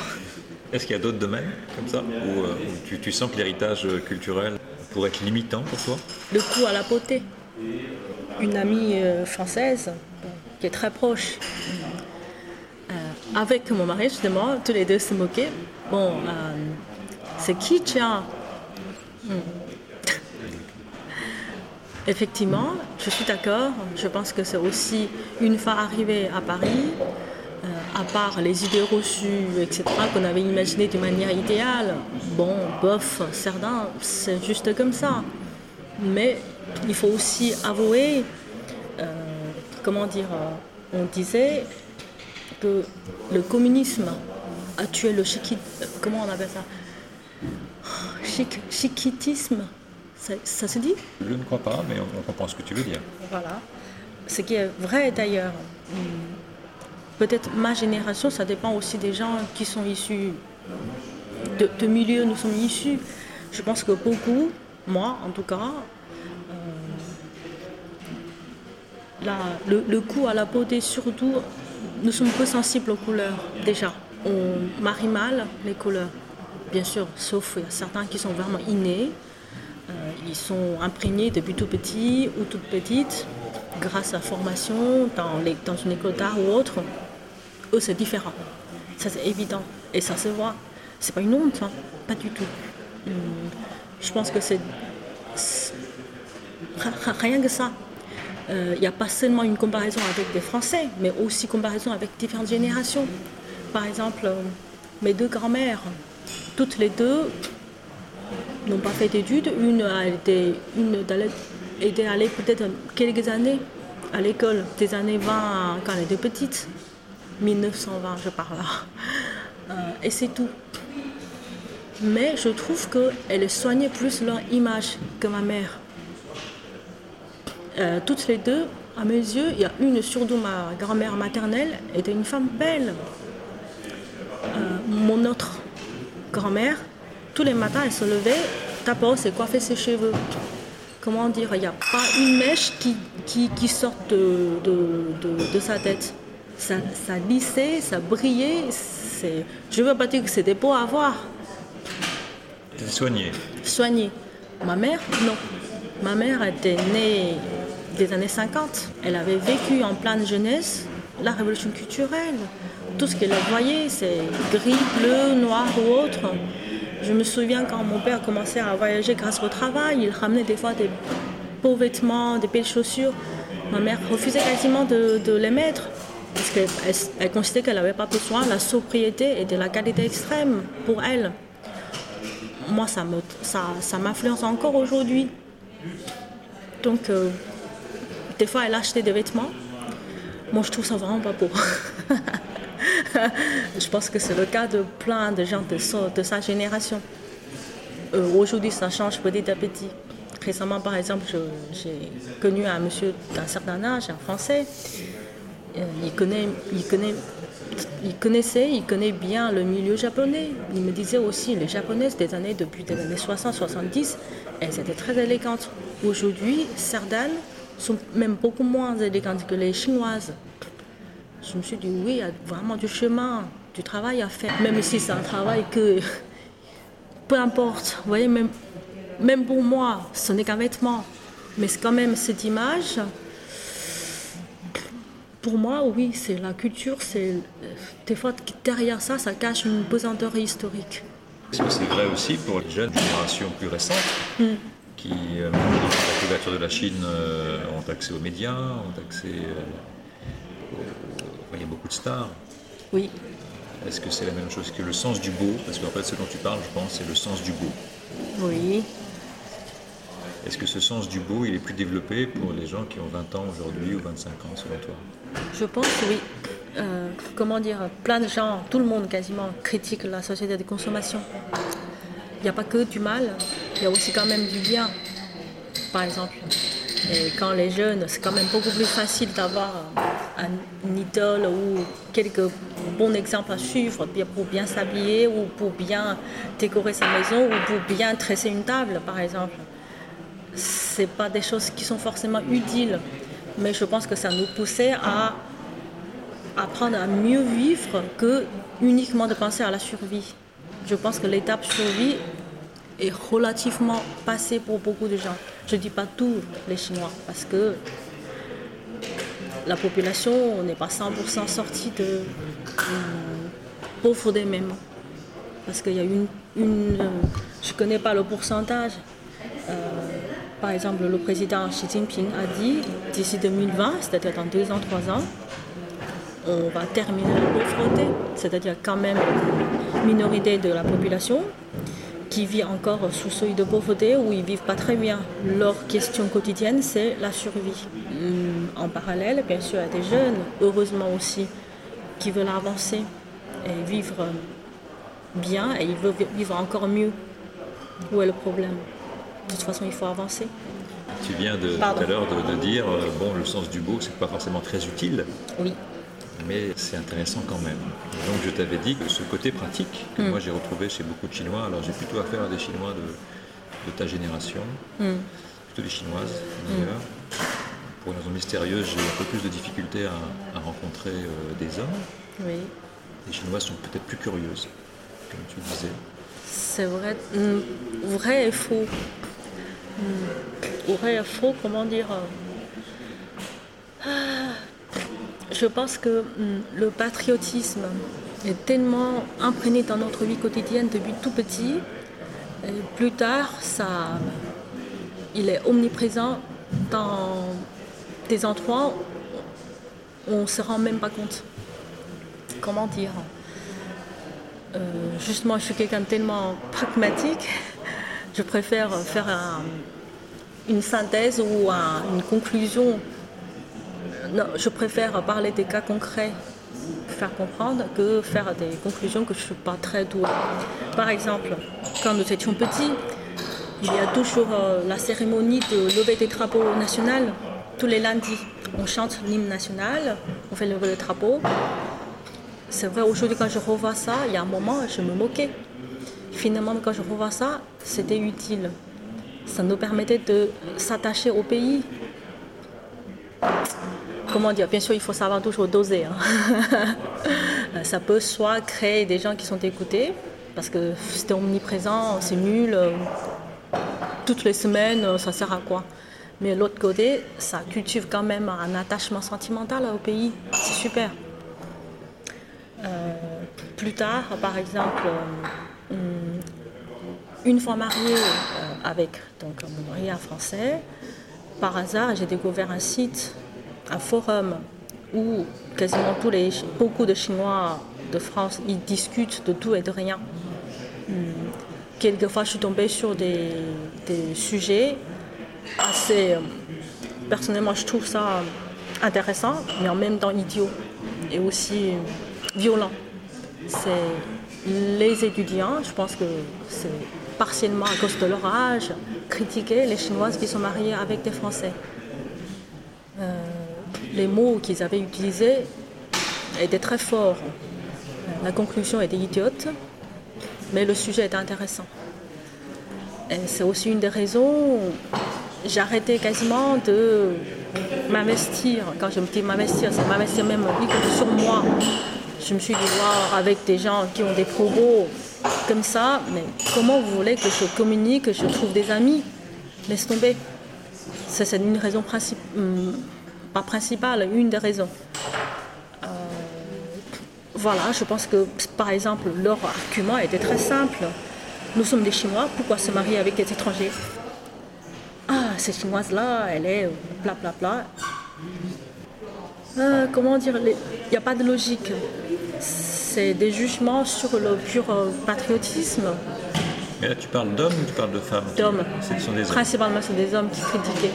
B: Est-ce qu'il y a d'autres domaines comme ça où, euh, tu, sens que l'héritage culturel pourrait être limitant pour toi?
C: Le coup à la beauté. Une amie euh, française qui est très proche avec mon mari, justement, tous les deux se moquaient. Bon, euh, c'est qui, tiens hmm. Effectivement, je suis d'accord. Je pense que c'est aussi, une fois arrivé à Paris, euh, à part les idées reçues, etc., qu'on avait imaginées d'une manière idéale, bon, bof, certains, c'est juste comme ça. Mais il faut aussi avouer, euh, comment dire, on disait, que le communisme a tué le chiquit, comment on appelle ça? Chic, chiquitisme, ça, se dit?
B: Je ne crois pas, mais on, comprend ce que tu veux dire.
C: Voilà. Ce qui est vrai d'ailleurs. Peut-être ma génération, ça dépend aussi des gens qui sont issus de, de milieux nous sommes issus. Je pense que beaucoup, moi en tout cas, euh, le, le coup à la beauté surtout nous sommes peu sensibles aux couleurs déjà. On marie mal les couleurs, bien sûr, sauf il y a certains qui sont vraiment innés. Euh, ils sont imprégnés depuis tout petit ou toute petite, grâce à formation dans, une école d'art ou autre. Eux, c'est différent. Ça, c'est évident. Et ça se voit. C'est pas une honte, hein. pas du tout. Hum, je pense que c'est rien que ça il euh, n'y a pas seulement une comparaison avec des Français, mais aussi comparaison avec différentes générations. Par exemple, euh, mes deux grand-mères, toutes les deux n'ont pas fait d'études. Une a été, une était allée peut-être quelques années à l'école, des années 20 quand elle était petite, 1920 je parle. Euh, et c'est tout. Mais je trouve qu'elles soignaient plus leur image que ma mère. Euh, toutes les deux, à mes yeux, il y a une surtout ma grand-mère maternelle était une femme belle. Euh, mon autre grand-mère, tous les matins, elle se levait, d'abord, c'est coiffer ses cheveux? Comment dire, il n'y a pas une mèche qui, qui, sort de, de, sa tête. Ça, ça lissait, ça brillait. Je ne veux pas dire que c'était beau à voir.
B: Soigné.
C: Soigné. Ma mère, non. Ma mère était née des années 50. Elle avait vécu en pleine jeunesse la révolution culturelle. Tout ce qu'elle voyait, c'est gris, bleu, noir ou autre. Je me souviens quand mon père commençait à voyager grâce au travail, il ramenait des fois des beaux vêtements, des belles chaussures. Ma mère refusait quasiment de, les mettre parce qu'elle elle considérait qu'elle n'avait pas besoin de la sobriété et de la qualité extrême pour elle. Moi, ça m'influence encore aujourd'hui. Donc, euh, des fois, elle achetait des vêtements. Moi, je trouve ça vraiment pas beau. je pense que c'est le cas de plein de gens de, sa génération. Euh, aujourd'hui, ça change petit à petit. Récemment, par exemple, j'ai connu un monsieur d'un certain âge, un Français. Euh, il, connaît, il, connaît, il connaissait, il connaît bien le milieu japonais. Il me disait aussi, les japonaises des années, depuis les années 60-70, elles étaient très élégantes. Aujourd'hui, certaines sont même beaucoup moins élégantes que les chinoises. je me suis dit oui, il y a vraiment du chemin, du travail à faire. Même si c'est un travail que, peu importe, vous voyez, même, même pour moi, ce n'est qu'un vêtement. Mais c'est quand même cette image. Pour moi, oui, c'est la culture, c'est des fois derrière ça, ça cache une pesanteur historique.
B: Est-ce que c'est vrai aussi pour les jeunes générations plus récentes hmm. Qui, euh, la couverture de la Chine, euh, ont accès aux médias, ont accès. Euh, il y a beaucoup de stars.
C: Oui.
B: Est-ce que c'est la même chose que le sens du beau? Parce qu'en fait, ce dont tu parles, je pense, c'est le sens du beau.
C: Oui.
B: Est-ce que ce sens du beau, il est plus développé pour les gens qui ont 20 ans aujourd'hui ou 25 ans, selon toi?
C: Je pense oui. Euh, comment dire, plein de gens, tout le monde quasiment, critique la société de consommation. Il n'y a pas que du mal, il y a aussi quand même du bien. Par exemple, et quand les jeunes, c'est quand même beaucoup plus facile d'avoir un, idole ou quelques bons exemples à suivre pour bien s'habiller ou pour bien décorer sa maison ou pour bien tresser une table, par exemple. Ce pas des choses qui sont forcément utiles, mais je pense que ça nous poussait à apprendre à mieux vivre que uniquement de penser à la survie. Je pense que l'étape survie est relativement passée pour beaucoup de gens. Je ne dis pas tous les Chinois, parce que la population n'est pas 100% sortie de euh, pauvreté même. Parce qu'il y a une, une je ne connais pas le pourcentage. Euh, par exemple, le président Xi Jinping a dit d'ici 2020, c'est-à-dire dans deux ans, trois ans, on va terminer la pauvreté, c'est-à-dire quand même minorité de la population qui vit encore sous seuil de pauvreté ou ils vivent pas très bien. Leur question quotidienne, c'est la survie. Hum, en parallèle, bien sûr, il y a des jeunes, heureusement aussi, qui veulent avancer et vivre bien et ils veulent vivre encore mieux. Où est le problème? De toute façon, il faut avancer.
B: Tu viens de, tout à l'heure de, de, dire, euh, bon, le sens du beau, c'est pas forcément très utile.
C: Oui
B: mais c'est intéressant quand même. Donc je t'avais dit que ce côté pratique que mm. moi j'ai retrouvé chez beaucoup de Chinois, alors j'ai plutôt affaire à des Chinois de, ta génération, mm. plutôt des Chinoises d'ailleurs. Pour une raison mystérieuse, j'ai un peu plus de difficultés à, rencontrer euh, des hommes.
C: Oui.
B: Les Chinoises sont peut-être plus curieuses, comme tu disais.
C: C'est vrai, mm, vrai et faux. Vrai et faux, comment dire euh, ah, je pense que hum, le patriotisme est tellement imprégné dans notre vie quotidienne depuis tout petit. Et plus tard, ça, il est omniprésent dans des endroits où on ne se rend même pas compte. Comment dire? Euh, Justement, je suis quelqu'un de tellement pragmatique. Je préfère faire une synthèse ou une conclusion non, je préfère parler des cas concrets, faire comprendre, que faire des conclusions que je ne suis pas très douée. Par exemple, quand nous étions petits, il y a toujours euh, la cérémonie de lever des drapeaux nationaux tous les lundis. On chante l'hymne national, on fait lever le drapeau. C'est vrai, aujourd'hui, quand je revois ça, il y a un moment, je me moquais. Finalement, quand je revois ça, c'était utile. Ça nous permettait de s'attacher au pays, comment dire, bien sûr, il faut savoir toujours doser. Hein. ça peut soit créer des gens qui sont écoutés, parce que c'est omniprésent, c'est nul, toutes les semaines, ça sert à quoi? Mais l'autre côté, ça cultive quand même un attachement sentimental au pays, c'est super. Euh, plus tard, par exemple, euh, une fois mariée euh, avec donc, mon mari français, par hasard, j'ai découvert un site un forum où quasiment tous les, beaucoup de Chinois de France ils discutent de tout et de rien. Hmm. Quelquefois, je suis tombée sur des, sujets assez. Personnellement, je trouve ça intéressant, mais en même temps idiot et aussi violent. C'est les étudiants, je pense que c'est partiellement à cause de leur âge, critiquer les Chinoises qui sont mariées avec des Français. Euh, les mots qu'ils avaient utilisés étaient très forts. La conclusion était idiote, mais le sujet était intéressant. C'est aussi une des raisons arrêté quasiment de m'investir. Quand je me dis m'investir, c'est m'investir même sur moi. Je me suis dit, avec des gens qui ont des propos comme ça, mais comment vous voulez que je communique, que je trouve des amis? Laisse tomber. C'est une raison principale, hmm, pas principale, une des raisons. Euh, voilà, je pense que par exemple, leur argument était très simple. Nous sommes des Chinois, pourquoi se marier avec des étrangers? Ah, cette Chinoise-là, elle est bla bla bla. Euh, comment dire Il n'y a pas de logique. C'est des jugements sur le pur euh, patriotisme.
B: Mais là, tu parles d'hommes ou tu parles de femmes?
C: D'hommes. Principalement, c'est des hommes qui critiquaient.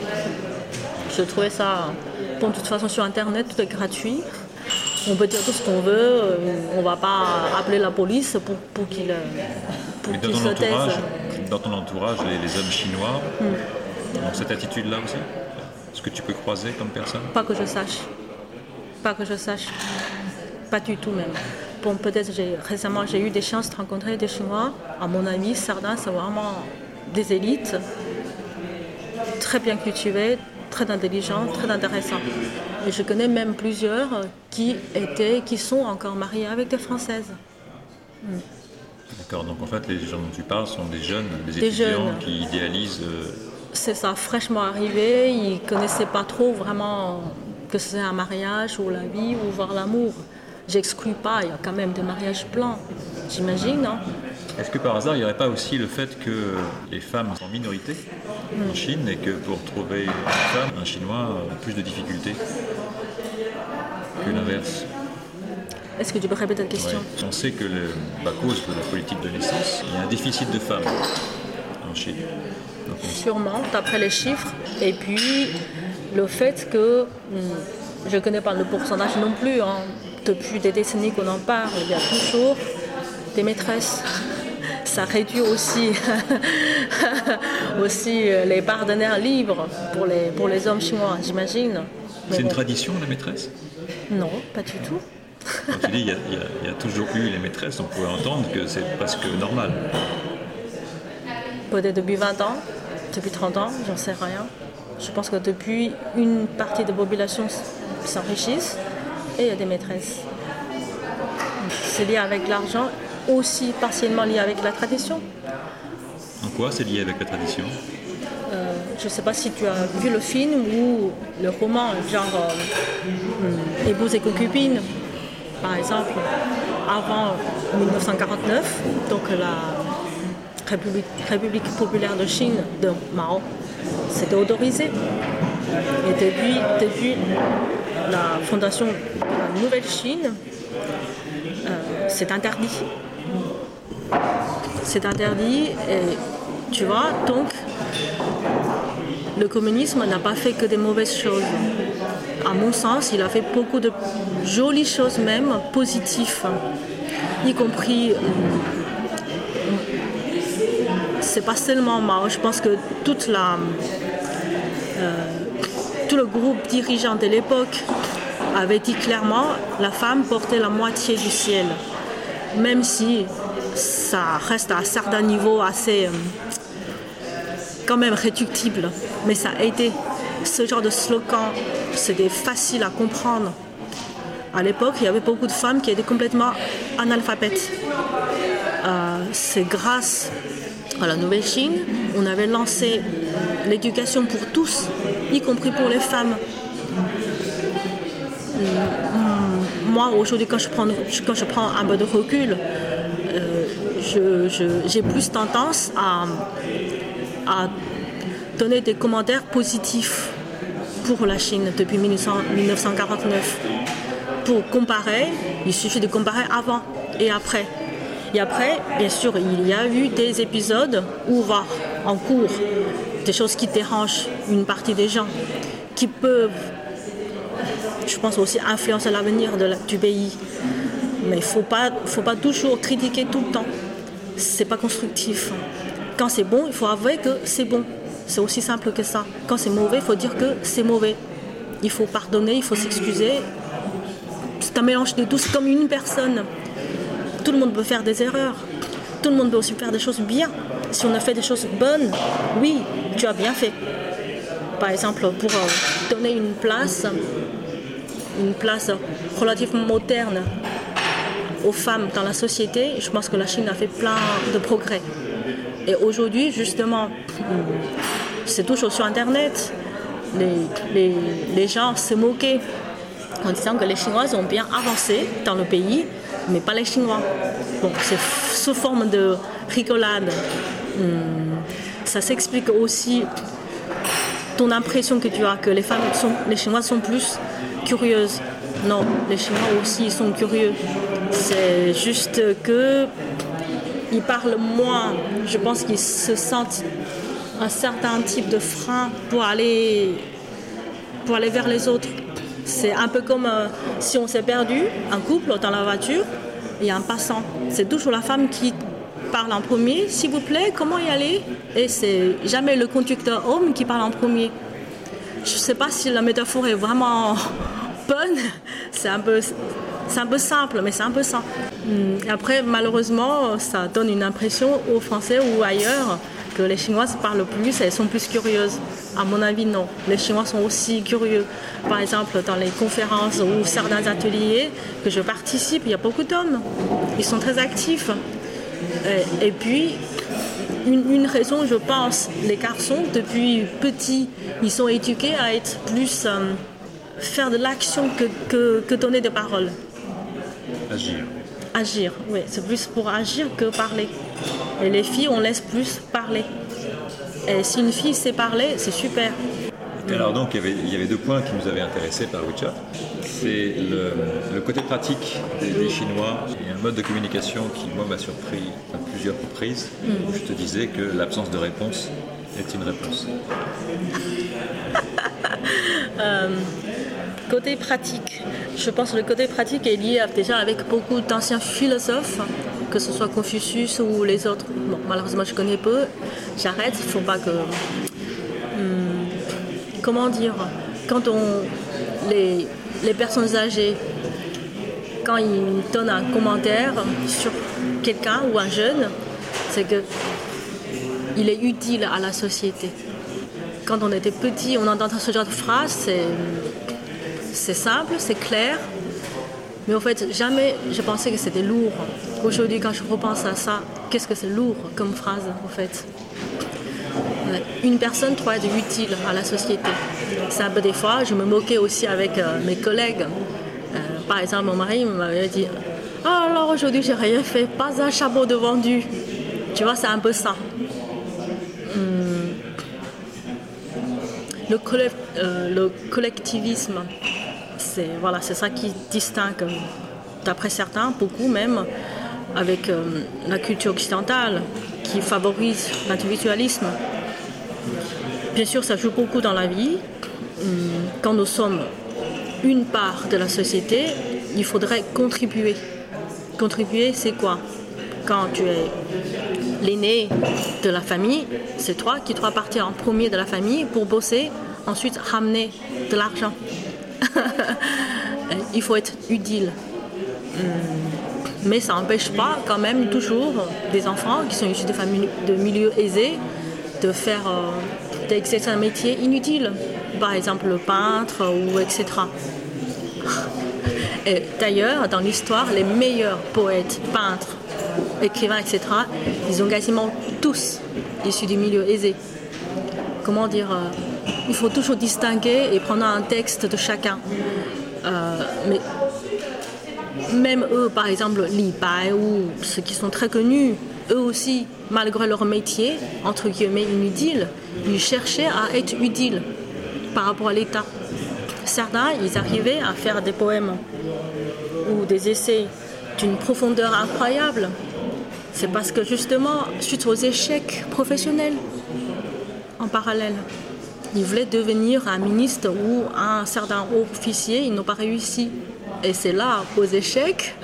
C: Je trouvais ça. Bon, de toute façon, sur Internet, tout est gratuit. On peut dire tout ce qu'on veut. Euh, on ne va pas appeler la police pour, pour qu'il
B: qu se taise. Dans ton entourage, les, hommes chinois hmm. ont cette attitude-là aussi? Est-ce que tu peux croiser comme personne?
C: Pas que je sache. Pas que je sache. Pas du tout même. Bon, peut-être récemment j'ai eu des chances de rencontrer des Chinois. À mon avis, certains sont vraiment des élites, très bien cultivés, très intelligents, très intéressants. Et je connais même plusieurs qui étaient, qui sont encore mariés avec des Françaises.
B: Hmm. D'accord, donc en fait les gens dont tu parles sont des jeunes, des, étudiants qui idéalisent. Euh,
C: C'est ça, fraîchement arrivés, ils ne connaissaient pas trop vraiment que c'est un mariage ou la vie ou voir l'amour. J'exclus pas, il y a quand même des mariages blancs, j'imagine. non?
B: Est-ce que par hasard, il n'y aurait pas aussi le fait que les femmes sont en minorité en. Chine et que pour trouver une femme, un Chinois a plus de difficultés que l'inverse?
C: Est-ce que tu peux répéter ta question?
B: On sait que, à cause de la politique de naissance, il y a un déficit de femmes en Chine.
C: Sûrement, d'après les chiffres. Et puis, le fait que, hmm, je ne connais pas le pourcentage non plus, hein, depuis des décennies qu'on en parle, il y a toujours des maîtresses. Ça réduit aussi, aussi euh, les partenaires libres pour les, pour les hommes chinois, j'imagine.
B: C'est une tradition, la maîtresse?
C: Non, pas du tout.
B: Quand tu dis il y, a, toujours eu les maîtresses, on pourrait entendre que c'est presque normal.
C: Peut-être depuis 20 ans, depuis 30 ans, j'en sais rien. Je pense que depuis, une partie de la population s'enrichissent et il y a des maîtresses. C'est lié avec l'argent, aussi partiellement lié avec la tradition.
B: En quoi c'est lié avec la tradition?
C: Euh, Je ne sais pas si tu as vu le film ou le roman, genre euh, Épouse et concubine, par exemple, avant 1949, donc la République, République populaire de Chine de Mao c'était autorisé. Et depuis, depuis la fondation de la Nouvelle Chine, euh, c'est interdit. C'est interdit et tu vois, donc le communisme n'a pas fait que des mauvaises choses. À mon sens, il a fait beaucoup de jolies choses même, positives, y compris c'est pas seulement Mao. Je pense que toute la, euh, tout le groupe dirigeant de l'époque avait dit clairement la femme portait la moitié du ciel. Même si ça reste à un certain niveau assez euh, quand même réductible. Mais ça a été ce genre de slogan, c'était facile à comprendre. À l'époque, il y avait beaucoup de femmes qui étaient complètement analphabètes. Euh, c'est grâce à la Nouvelle Chine, on avait lancé l'éducation pour tous, y compris pour les femmes. Mm, moi, aujourd'hui, quand quand je prends un peu de recul, j'ai plus tendance à, donner des commentaires positifs pour la Chine depuis 1949. Pour comparer, il suffit de comparer avant et après. Et après, bien sûr, il y a eu des épisodes où va en cours des choses qui dérangent une partie des gens, qui peuvent, je pense aussi, influencer l'avenir du pays. Mais il ne faut pas toujours critiquer tout le temps. C'est pas constructif. Quand c'est bon, il faut avouer que c'est bon. C'est aussi simple que ça. Quand c'est mauvais, il faut dire que c'est mauvais. Il faut pardonner, il faut s'excuser. C'est un mélange de tout. Comme une personne. Tout le monde peut faire des erreurs. Tout le monde peut aussi faire des choses bien. Si on a fait des choses bonnes, oui, tu as bien fait. par exemple, pour euh, donner une place, une place relativement moderne aux femmes dans la société, je pense que la Chine a fait plein de progrès. Et aujourd'hui, justement, c'est toujours sur Internet, les, les, gens se moquaient en disant que les Chinois ont bien avancé dans le pays, mais pas les Chinois. Bon, c'est sous forme de rigolade. Hmm, ça s'explique aussi ton impression que tu as que les femmes sont, les Chinois sont plus curieuses. Non, les Chinois aussi sont curieux. C'est juste que ils parlent moins. Je pense qu'ils se sentent un certain type de frein pour aller, pour aller vers les autres. C'est un peu comme euh, si on s'est perdu, un couple dans la voiture, il y a un passant. C'est toujours la femme qui parle en premier, s'il vous plaît, comment y aller? Et c'est jamais le conducteur homme qui parle en premier. Je ne sais pas si la métaphore est vraiment bonne, c'est un peu, c'est un peu simple, mais c'est un peu ça. Et après, malheureusement, ça donne une impression aux Français ou ailleurs que les Chinoises parlent plus, elles sont plus curieuses. À mon avis, non. Les Chinois sont aussi curieux. Par exemple, dans les conférences ou certains ateliers que je participe, il y a beaucoup d'hommes. Ils sont très actifs. Et, puis, une, raison, je pense, les garçons, depuis petits, ils sont éduqués à être plus. Euh, faire de l'action que, que, donner des paroles.
B: Agir.
C: Agir, oui. C'est plus pour agir que parler. Et les filles, on laisse plus parler. Et si une fille sait parler, c'est super.
B: Alors donc, il y, avait, deux points qui nous avaient intéressés par WeChat. C'est le, côté pratique des, Chinois et un mode de communication qui, moi, m'a surpris à plusieurs reprises. Je te disais que l'absence de réponse est une réponse.
C: Euh, côté pratique, je pense que le côté pratique est lié déjà avec beaucoup d'anciens philosophes, que ce soit Confucius ou les autres. Bon, malheureusement, je connais peu. J'arrête, il ne faut pas que comment dire, quand on, les, personnes âgées, quand ils donnent un commentaire sur quelqu'un ou un jeune, c'est que il est utile à la société. Quand on était petit, on entend ce genre de phrase, c'est simple, c'est clair, mais en fait, jamais je pensais que c'était lourd. Aujourd'hui, quand je repense à ça, qu'est-ce que c'est lourd comme phrase, en fait? Une personne doit être utile à la société. C'est un peu des fois, je me moquais aussi avec euh, mes collègues. Euh, par exemple, mon mari m'avait dit ah, alors aujourd'hui, j'ai rien fait, pas un chapeau de vendu. Tu vois, c'est un peu ça. Hmm. Euh, le, collectivisme, c'est voilà, ça qui distingue, d'après certains, beaucoup même, avec la culture occidentale qui favorise l'individualisme. Bien sûr, ça joue beaucoup dans la vie. Hum, quand nous sommes une part de la société, il faudrait contribuer. Contribuer, c'est quoi? Quand tu es l'aîné de la famille, c'est toi qui dois partir en premier de la famille pour bosser, ensuite ramener de l'argent. Il faut être utile. Hum, mais ça n'empêche pas quand même toujours des enfants qui sont issus de familles de milieux aisés de faire euh, d'exercer un métier inutile, par exemple le peintre ou etc. Et d'ailleurs, dans l'histoire, les meilleurs poètes, peintres, écrivains, etc., ils ont quasiment tous issus du milieu aisé. Comment dire euh, Il faut toujours distinguer et prendre un texte de chacun. Euh, mais même eux, par exemple, Li Bai ou ceux qui sont très connus, eux aussi, malgré leur métier, entre guillemets inutile, ils cherchaient à être utiles par rapport à l'État. Certains, ils arrivaient à faire des poèmes ou des essais d'une profondeur incroyable. C'est parce que justement, suite aux échecs professionnels en parallèle, ils voulaient devenir un ministre ou un certain officier, ils n'ont pas réussi. Et c'est là, aux échecs,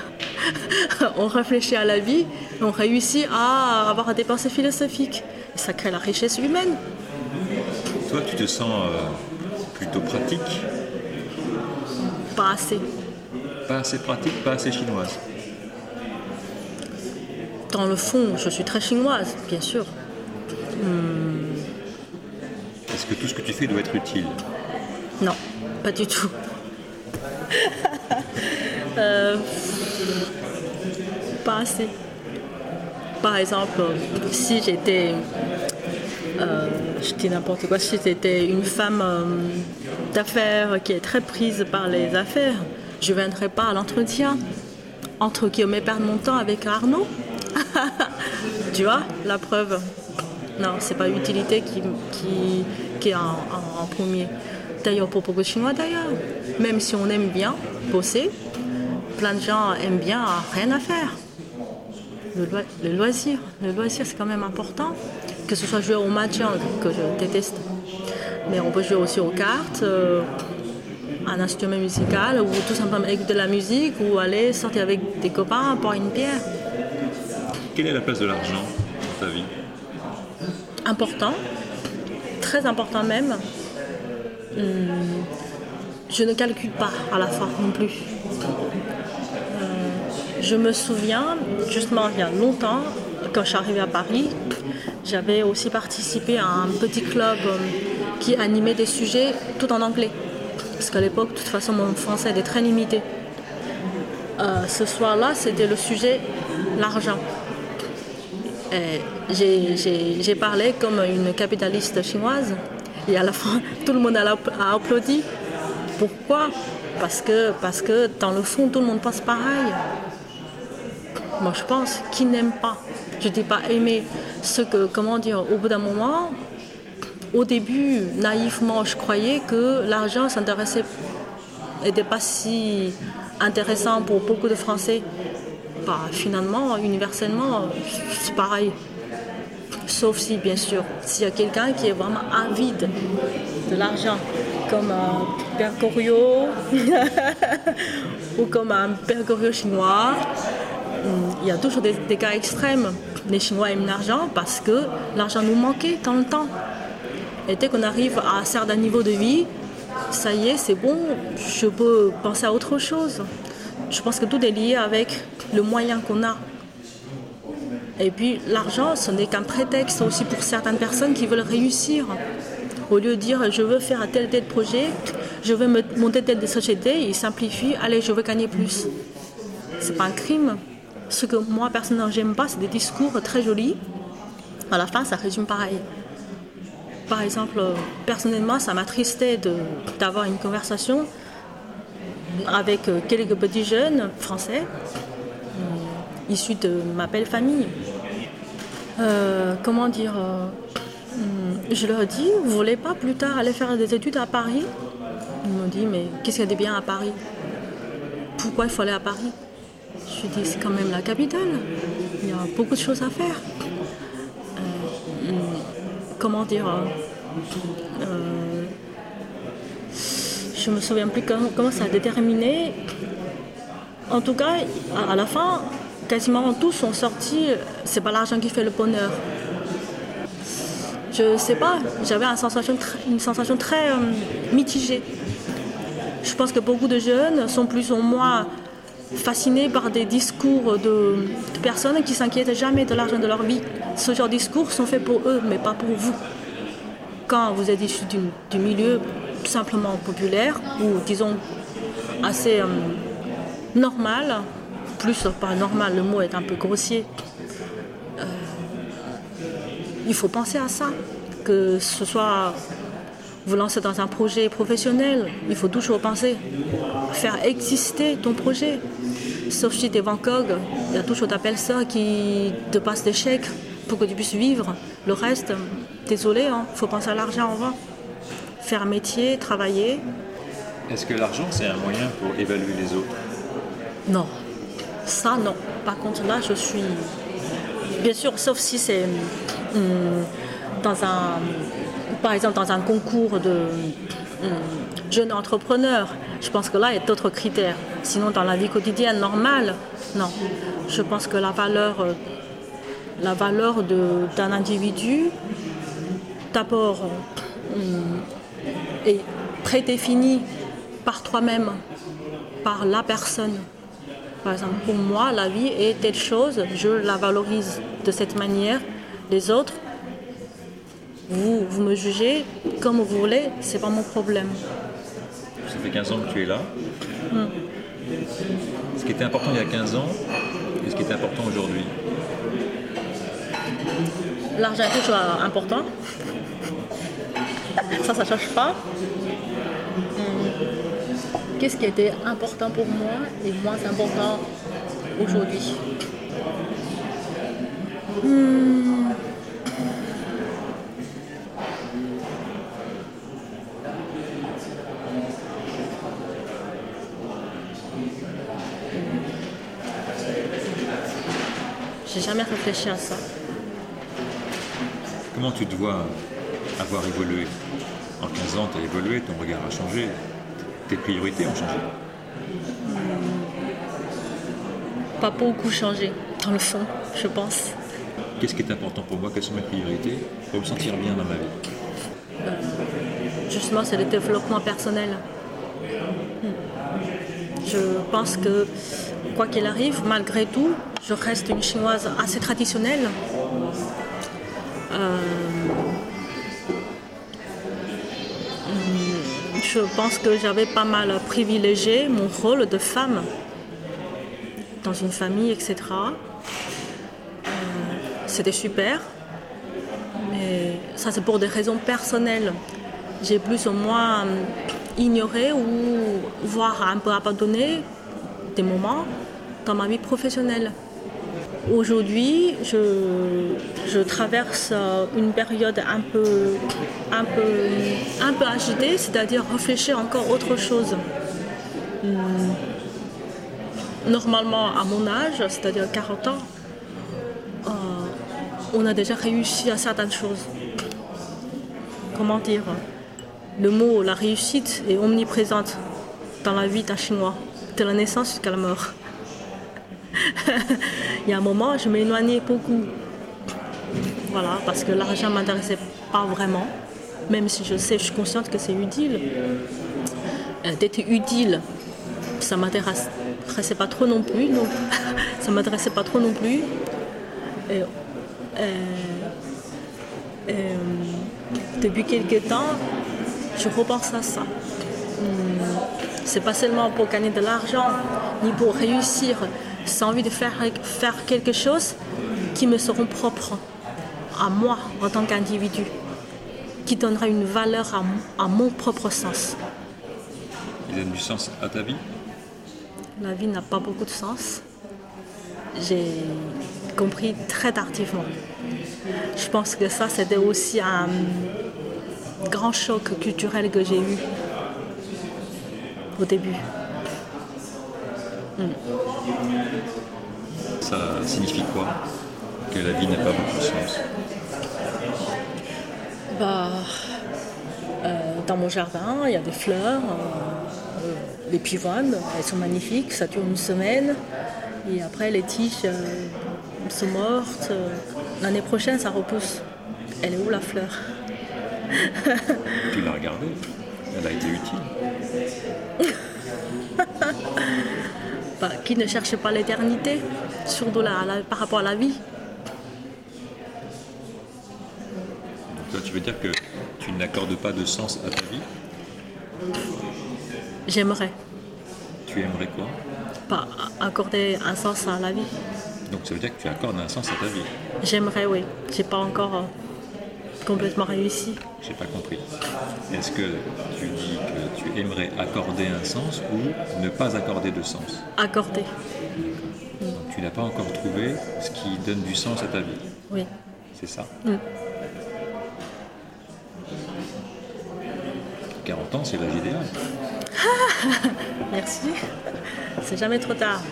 C: on réfléchit à la vie, on réussit à avoir des pensées philosophiques. Et ça crée la richesse humaine.
B: Toi, tu te sens euh, plutôt pratique?
C: Pas assez.
B: Pas assez pratique, pas assez chinoise?
C: Dans le fond, je suis très chinoise, bien sûr.
B: Est-ce que tout ce que tu fais doit être utile
C: Non, pas du tout. Euh, pas assez. Par exemple, si j'étais, euh, je dis n'importe quoi, si j'étais une femme euh, d'affaires qui est très prise par les affaires, je ne viendrais pas à l'entretien. Entre guillemets, perdre mon temps avec Arnaud. tu vois, la preuve. Non, c'est pas l'utilité qui, qui, est en, premier. D'ailleurs, pour beaucoup de Chinois, d'ailleurs, même si on aime bien bosser, plein de gens aiment bien rien à faire. Le, loisir, le loisir, c'est quand même important. Que ce soit jouer au mahjong, que je déteste, mais on peut jouer aussi aux cartes, euh, un instrument musical, ou tout simplement écouter de la musique, ou aller sortir avec des copains, boire une bière.
B: Quelle est la place de l'argent dans ta vie?
C: Important, très important même. Hum, je ne calcule pas à la fin non plus. Euh, je me souviens, justement il y a longtemps, quand je suis arrivée à Paris, j'avais aussi participé à un petit club euh, qui animait des sujets tout en anglais. Parce qu'à l'époque, de toute façon, mon français était très limité. Euh, ce soir-là, c'était le sujet l'argent. J'ai parlé comme une capitaliste chinoise et à la fin, tout le monde a, applaudi. Pourquoi? Parce que, parce que dans le fond, tout le monde pense pareil. Moi, je pense qui n'aime pas. Je ne dis pas aimer ce que, comment dire, au bout d'un moment, au début, naïvement, je croyais que l'argent s'intéressait, n'était pas si intéressant pour beaucoup de Français. Bah, finalement, universellement, c'est pareil. Sauf si, bien sûr, s'il y a quelqu'un qui est vraiment avide de l'argent, comme un père ou comme un père chinois, il y a toujours des, des, cas extrêmes. Les Chinois aiment l'argent parce que l'argent nous manquait dans le temps. Et dès qu'on arrive à un certain niveau de vie, ça y est, c'est bon, je peux penser à autre chose. Je pense que tout est lié avec le moyen qu'on a. Et puis l'argent, ce n'est qu'un prétexte aussi pour certaines personnes qui veulent réussir. Au lieu de dire je veux faire un tel tel projet, je veux monter telle société, ils simplifient, allez, je veux gagner plus. C'est pas un crime. Ce que moi personnellement j'aime pas, c'est des discours très jolis. À la fin, ça résume pareil. Par exemple, personnellement, ça m'attristait d'avoir une conversation avec quelques petits jeunes français issus de ma belle famille. Euh, comment dire euh, hmm, Je leur dis, vous voulez pas plus tard aller faire des études à Paris? Ils m'ont dit, mais qu'est-ce qu'il y a de bien à Paris? Pourquoi il faut aller à Paris? Je dis, c'est quand même la capitale. Il y a beaucoup de choses à faire. Euh, hmm, comment dire Je me souviens plus comment, ça a déterminé. En tout cas, à la fin, quasiment tous sont sortis, c'est pas l'argent qui fait le bonheur. Je sais pas, j'avais une sensation, très euh, mitigée. Je pense que beaucoup de jeunes sont plus ou moins fascinés par des discours de, personnes qui s'inquiètent jamais de l'argent de leur vie. Ce genre de discours sont faits pour eux, mais pas pour vous. Quand vous êtes issu du, milieu simplement populaire, ou disons assez euh, normal, plus pas normal, le mot est un peu grossier. Euh, il faut penser à ça, que ce soit vous lancer dans un projet professionnel, il faut toujours penser faire exister ton projet. Sauf si tu es Van Gogh, il y a toujours ta belle-sœur qui te passe des chèques pour que tu puisses vivre. Le reste, désolé, il hein, faut penser à l'argent en va. Faire un métier, travailler.
B: Est-ce que l'argent, c'est un moyen pour évaluer les autres?
C: Non. Ça, non. Par contre, là, je suis. Bien sûr, sauf si c'est hum, dans un. Par exemple, dans un concours de hum, jeunes entrepreneurs. Je pense que là, il y a d'autres critères. Sinon, dans la vie quotidienne normale, non. Je pense que la valeur, la valeur d'un individu, d'abord, hum, est prédéfinie par toi-même, par la personne. Par exemple, pour moi, la vie est telle chose, je la valorise de cette manière. Les autres, Vous, vous me jugez comme vous voulez, c'est pas mon problème.
B: Ça fait 15 ans que tu es là. Ce qui était important il y a 15 ans et ce qui est important aujourd'hui.
C: L'argent est toujours important. Ça, ça change pas. Qu'est-ce qui était important pour moi et moins important aujourd'hui Hum. J'ai jamais réfléchi à ça.
B: Comment tu dois avoir évolué? En 15 ans, tu as évolué, ton regard a changé, tes priorités ont changé.
C: Pas beaucoup changé, dans le fond, je pense.
B: Qu'est-ce qui est important pour moi? Quelles sont mes priorités? Pour me sentir bien dans ma vie
C: Justement, c'est le développement personnel. Je pense que, quoi qu'il arrive, malgré tout, je reste une chinoise assez traditionnelle. Euh, Je pense que j'avais pas mal privilégié mon rôle de femme dans une famille, etc. Euh, C'était super. Mais ça, c'est pour des raisons personnelles. J'ai plus ou moins euh, ignoré ou voire un peu abandonné des moments dans ma vie professionnelle. Aujourd'hui, je, traverse euh, une période un peu, un peu, un peu agitée, c'est-à-dire réfléchir encore autre chose. Hum, Normalement, à mon âge, c'est-à-dire 40 ans, euh, on a déjà réussi à certaines choses. Comment dire? Le mot, la réussite est omniprésente dans la vie d'un Chinois, de la naissance jusqu'à la mort. Il y a un moment, je m'éloignais beaucoup. Voilà, parce que l'argent ne m'intéressait pas vraiment, même si je sais, je suis consciente que c'est utile. Euh, D'être utile, ça m'intéressait pas trop non plus. Donc, ça m'intéressait pas trop non plus. Et, euh, euh, depuis quelques temps, je repense à ça. Hum, C'est pas seulement pour gagner de l'argent, ni pour réussir. C'est envie de faire, faire quelque chose qui me seront propres à moi en tant qu'individu, qui donnera une valeur à, à mon propre sens.
B: Il donne du sens à ta vie?
C: La vie n'a pas beaucoup de sens. J'ai compris très tardivement. Je pense que ça, c'était aussi un grand choc culturel que j'ai eu au début.
B: Ça signifie quoi Que la vie n'a pas beaucoup de sens.
C: Bah, euh, dans mon jardin, il y a des fleurs, euh, euh, les pivoines, elles sont magnifiques, ça dure une semaine. Et après, les tiges euh, sont mortes. L'année prochaine, ça repousse. Elle est où la fleur
B: Tu l'as regardée, elle a été utile.
C: Qui ne cherche pas l'éternité, surtout la- la- par rapport à la vie
B: Donc toi, tu veux dire que tu n'accordes pas de sens à ta vie?
C: J'aimerais
B: Tu aimerais quoi?
C: Pas accorder un sens à la vie.
B: Donc ça veut dire que tu accordes un sens à ta vie?
C: J'aimerais, oui. J'ai pas encore euh, complètement réussi.
B: J'ai pas compris. Est-ce que tu dis que tu aimerais accorder un sens ou ne pas accorder de sens?
C: Accorder,
B: Donc tu n'as pas encore trouvé ce qui donne du sens à ta vie?
C: oui.
B: C'est ça?
C: Mm.
B: 40 ans, c'est l'âge idéal.
C: Merci. C'est jamais trop tard.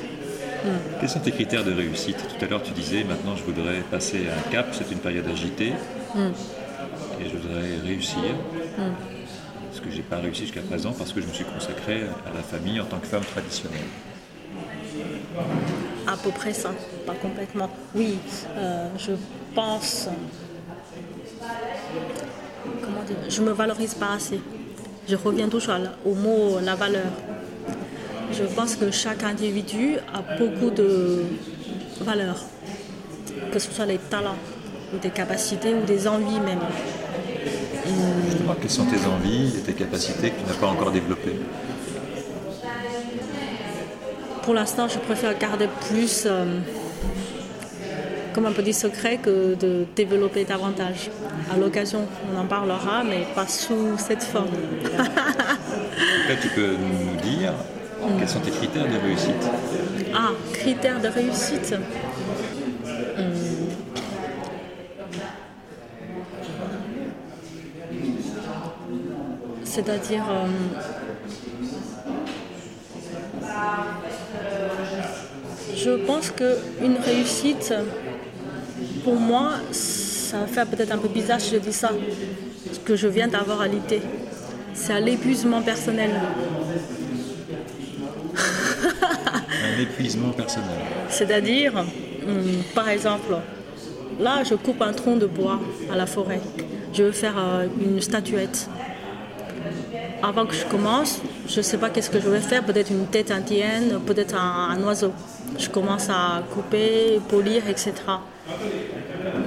B: Quels sont tes critères de réussite? Tout à l'heure, tu disais maintenant je voudrais passer un cap, c'est une période agitée. Et je voudrais réussir. Ce que j'ai pas réussi jusqu'à présent parce que je me suis consacré à la famille en tant que femme traditionnelle.
C: À peu près ça, pas complètement. Oui, euh, je pense. Comment dire Je me valorise pas assez. Je reviens toujours au mot la valeur. Je pense que chaque individu a beaucoup de valeurs, que ce soit les talents, ou des capacités, ou des envies même.
B: Justement, quelles sont tes envies et tes capacités que tu n'as pas encore développées
C: Pour l'instant, je préfère garder plus euh, comme un petit secret que de développer davantage. À l'occasion, on en parlera, mais pas sous cette forme.
B: Là, tu peux nous dire quels sont tes critères de réussite?
C: Ah, critères de réussite? C'est-à-dire. euh, je pense qu'une réussite, pour moi, ça faire peut-être un peu bizarre si je dis ça, ce que je viens d'avoir à l'idée. C'est à l'épuisement personnel.
B: Un épuisement personnel.
C: C'est-à-dire, hum, par exemple, là, je coupe un tronc de bois à la forêt. Je veux faire euh, une statuette. Avant que je commence, je ne sais pas qu'est-ce que je vais faire, peut-être une tête indienne, peut-être un, oiseau. Je commence à couper, polir, etc.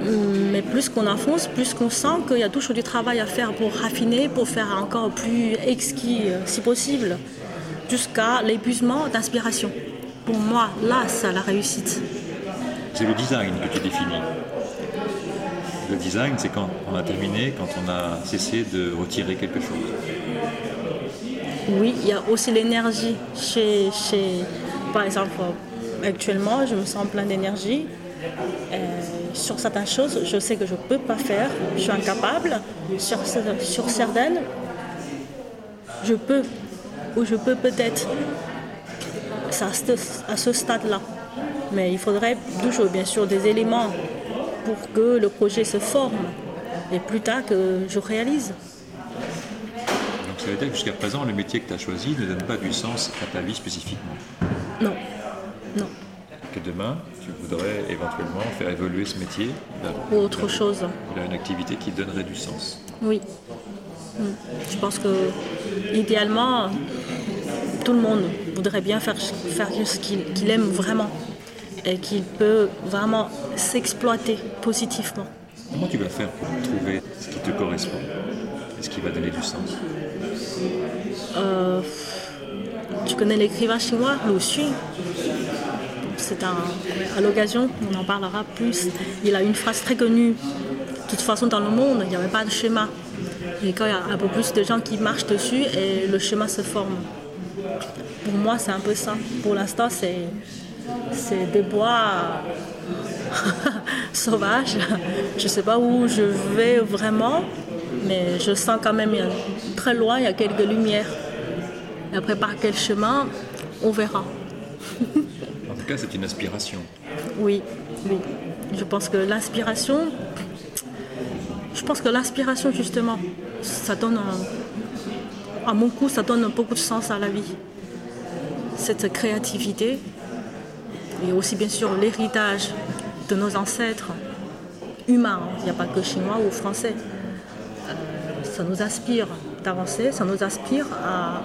C: Hum, Mais plus qu'on avance, plus qu'on sent qu'il y a toujours du travail à faire pour raffiner, pour faire encore plus exquis, euh, si possible, jusqu'à l'épuisement d'inspiration. Pour moi, là, c'est la réussite.
B: C'est le design que tu définis. Le design, c'est quand on a terminé, quand on a cessé de retirer quelque chose.
C: Oui, il y a aussi l'énergie chez, par exemple, actuellement, je me sens plein d'énergie. Euh, sur certaines choses, je sais que je ne peux pas faire, je suis incapable. Sur, sur certaines, je peux, ou je peux peut-être. C'est à ce, ce stade-là. Mais il faudrait toujours, bien sûr, des éléments pour que le projet se forme et plus tard que je réalise.
B: Donc ça veut dire que jusqu'à présent, le métier que tu as choisi ne donne pas du sens à ta vie spécifiquement.
C: Non, non.
B: Que demain, tu voudrais éventuellement faire évoluer ce métier vers,
C: Ou autre chose.
B: vers une activité qui donnerait du sens.
C: Oui. Mm. Je pense que idéalement, tout le monde voudrait bien faire, faire ce qu'il qu'il aime vraiment et qu'il peut vraiment s'exploiter positivement.
B: Comment tu vas faire pour trouver ce qui te correspond? Et ce qui va donner du sens?
C: Tu connais l'écrivain chinois Lu Xun C'est un. À l'occasion, on en parlera plus. Il a une phrase très connue. De toute façon, dans le monde, il n'y avait pas de schéma. Et quand il y a un peu plus de gens qui marchent dessus, et le schéma se forme. Pour moi, c'est un peu ça. Pour l'instant, c'est c'est des bois sauvages. Je ne sais pas où je vais vraiment, mais je sens quand même très loin, il y a quelques lumières. Et après, par quel chemin, on verra.
B: En tout cas, c'est une aspiration.
C: Oui, oui. Je pense que l'inspiration, je pense que l'inspiration, justement, ça donne, un- à mon coup, ça donne beaucoup de sens à la vie. Cette créativité, et aussi bien sûr l'héritage de nos ancêtres humains, il n'y a pas que chinois ou français. Euh, ça nous inspire d'avancer, ça nous inspire à,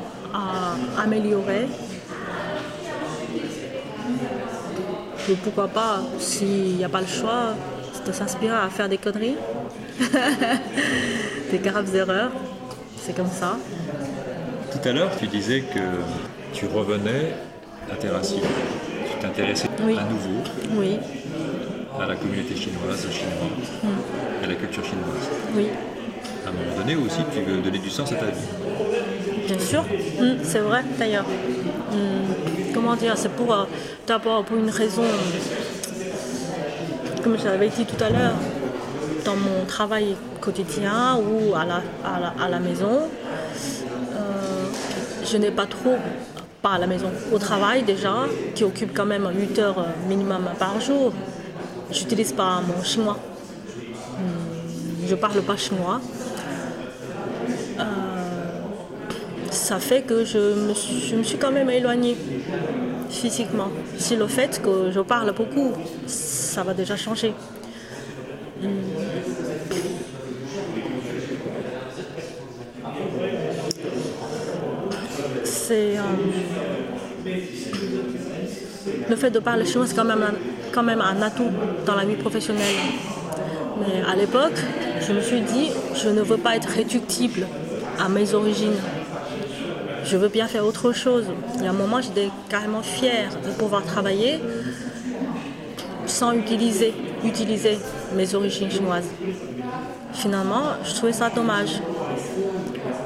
C: améliorer pourquoi pas, s'il n'y a pas le choix, de s'inspirer à faire des conneries, des graves erreurs. C'est comme ça.
B: Tout à l'heure, tu disais que tu revenais à tes racines. Tu t'intéressais
C: Oui.
B: à nouveau
C: Oui,
B: à la communauté chinoise, aux Chinois, à la culture chinoise.
C: oui,
B: À un moment donné aussi, tu veux donner du sens à ta vie.
C: bien sûr. Mm, c'est vrai d'ailleurs. Mm, comment dire, c'est pour euh, d'abord pour une raison, comme je l'avais dit tout à l'heure, dans mon travail quotidien ou à la, à la, à la maison, euh, je n'ai pas trop, pas à la maison, au travail déjà, qui occupe quand même 8 heures euh, minimum par jour. J'utilise pas mon chinois. Hmm, Je parle pas chinois. Euh, ça fait que je me, suis, je me suis quand même éloignée physiquement. Si le fait que je parle beaucoup, ça va déjà changer. Euh, le fait de parler chinois, c'est quand même, un, quand même un atout dans la vie professionnelle. Mais à l'époque, je me suis dit, je ne veux pas être réductible à mes origines. Je veux bien faire autre chose. Il y a un moment, j'étais carrément fière de pouvoir travailler sans utiliser, utiliser mes origines chinoises. Finalement, je trouvais ça dommage.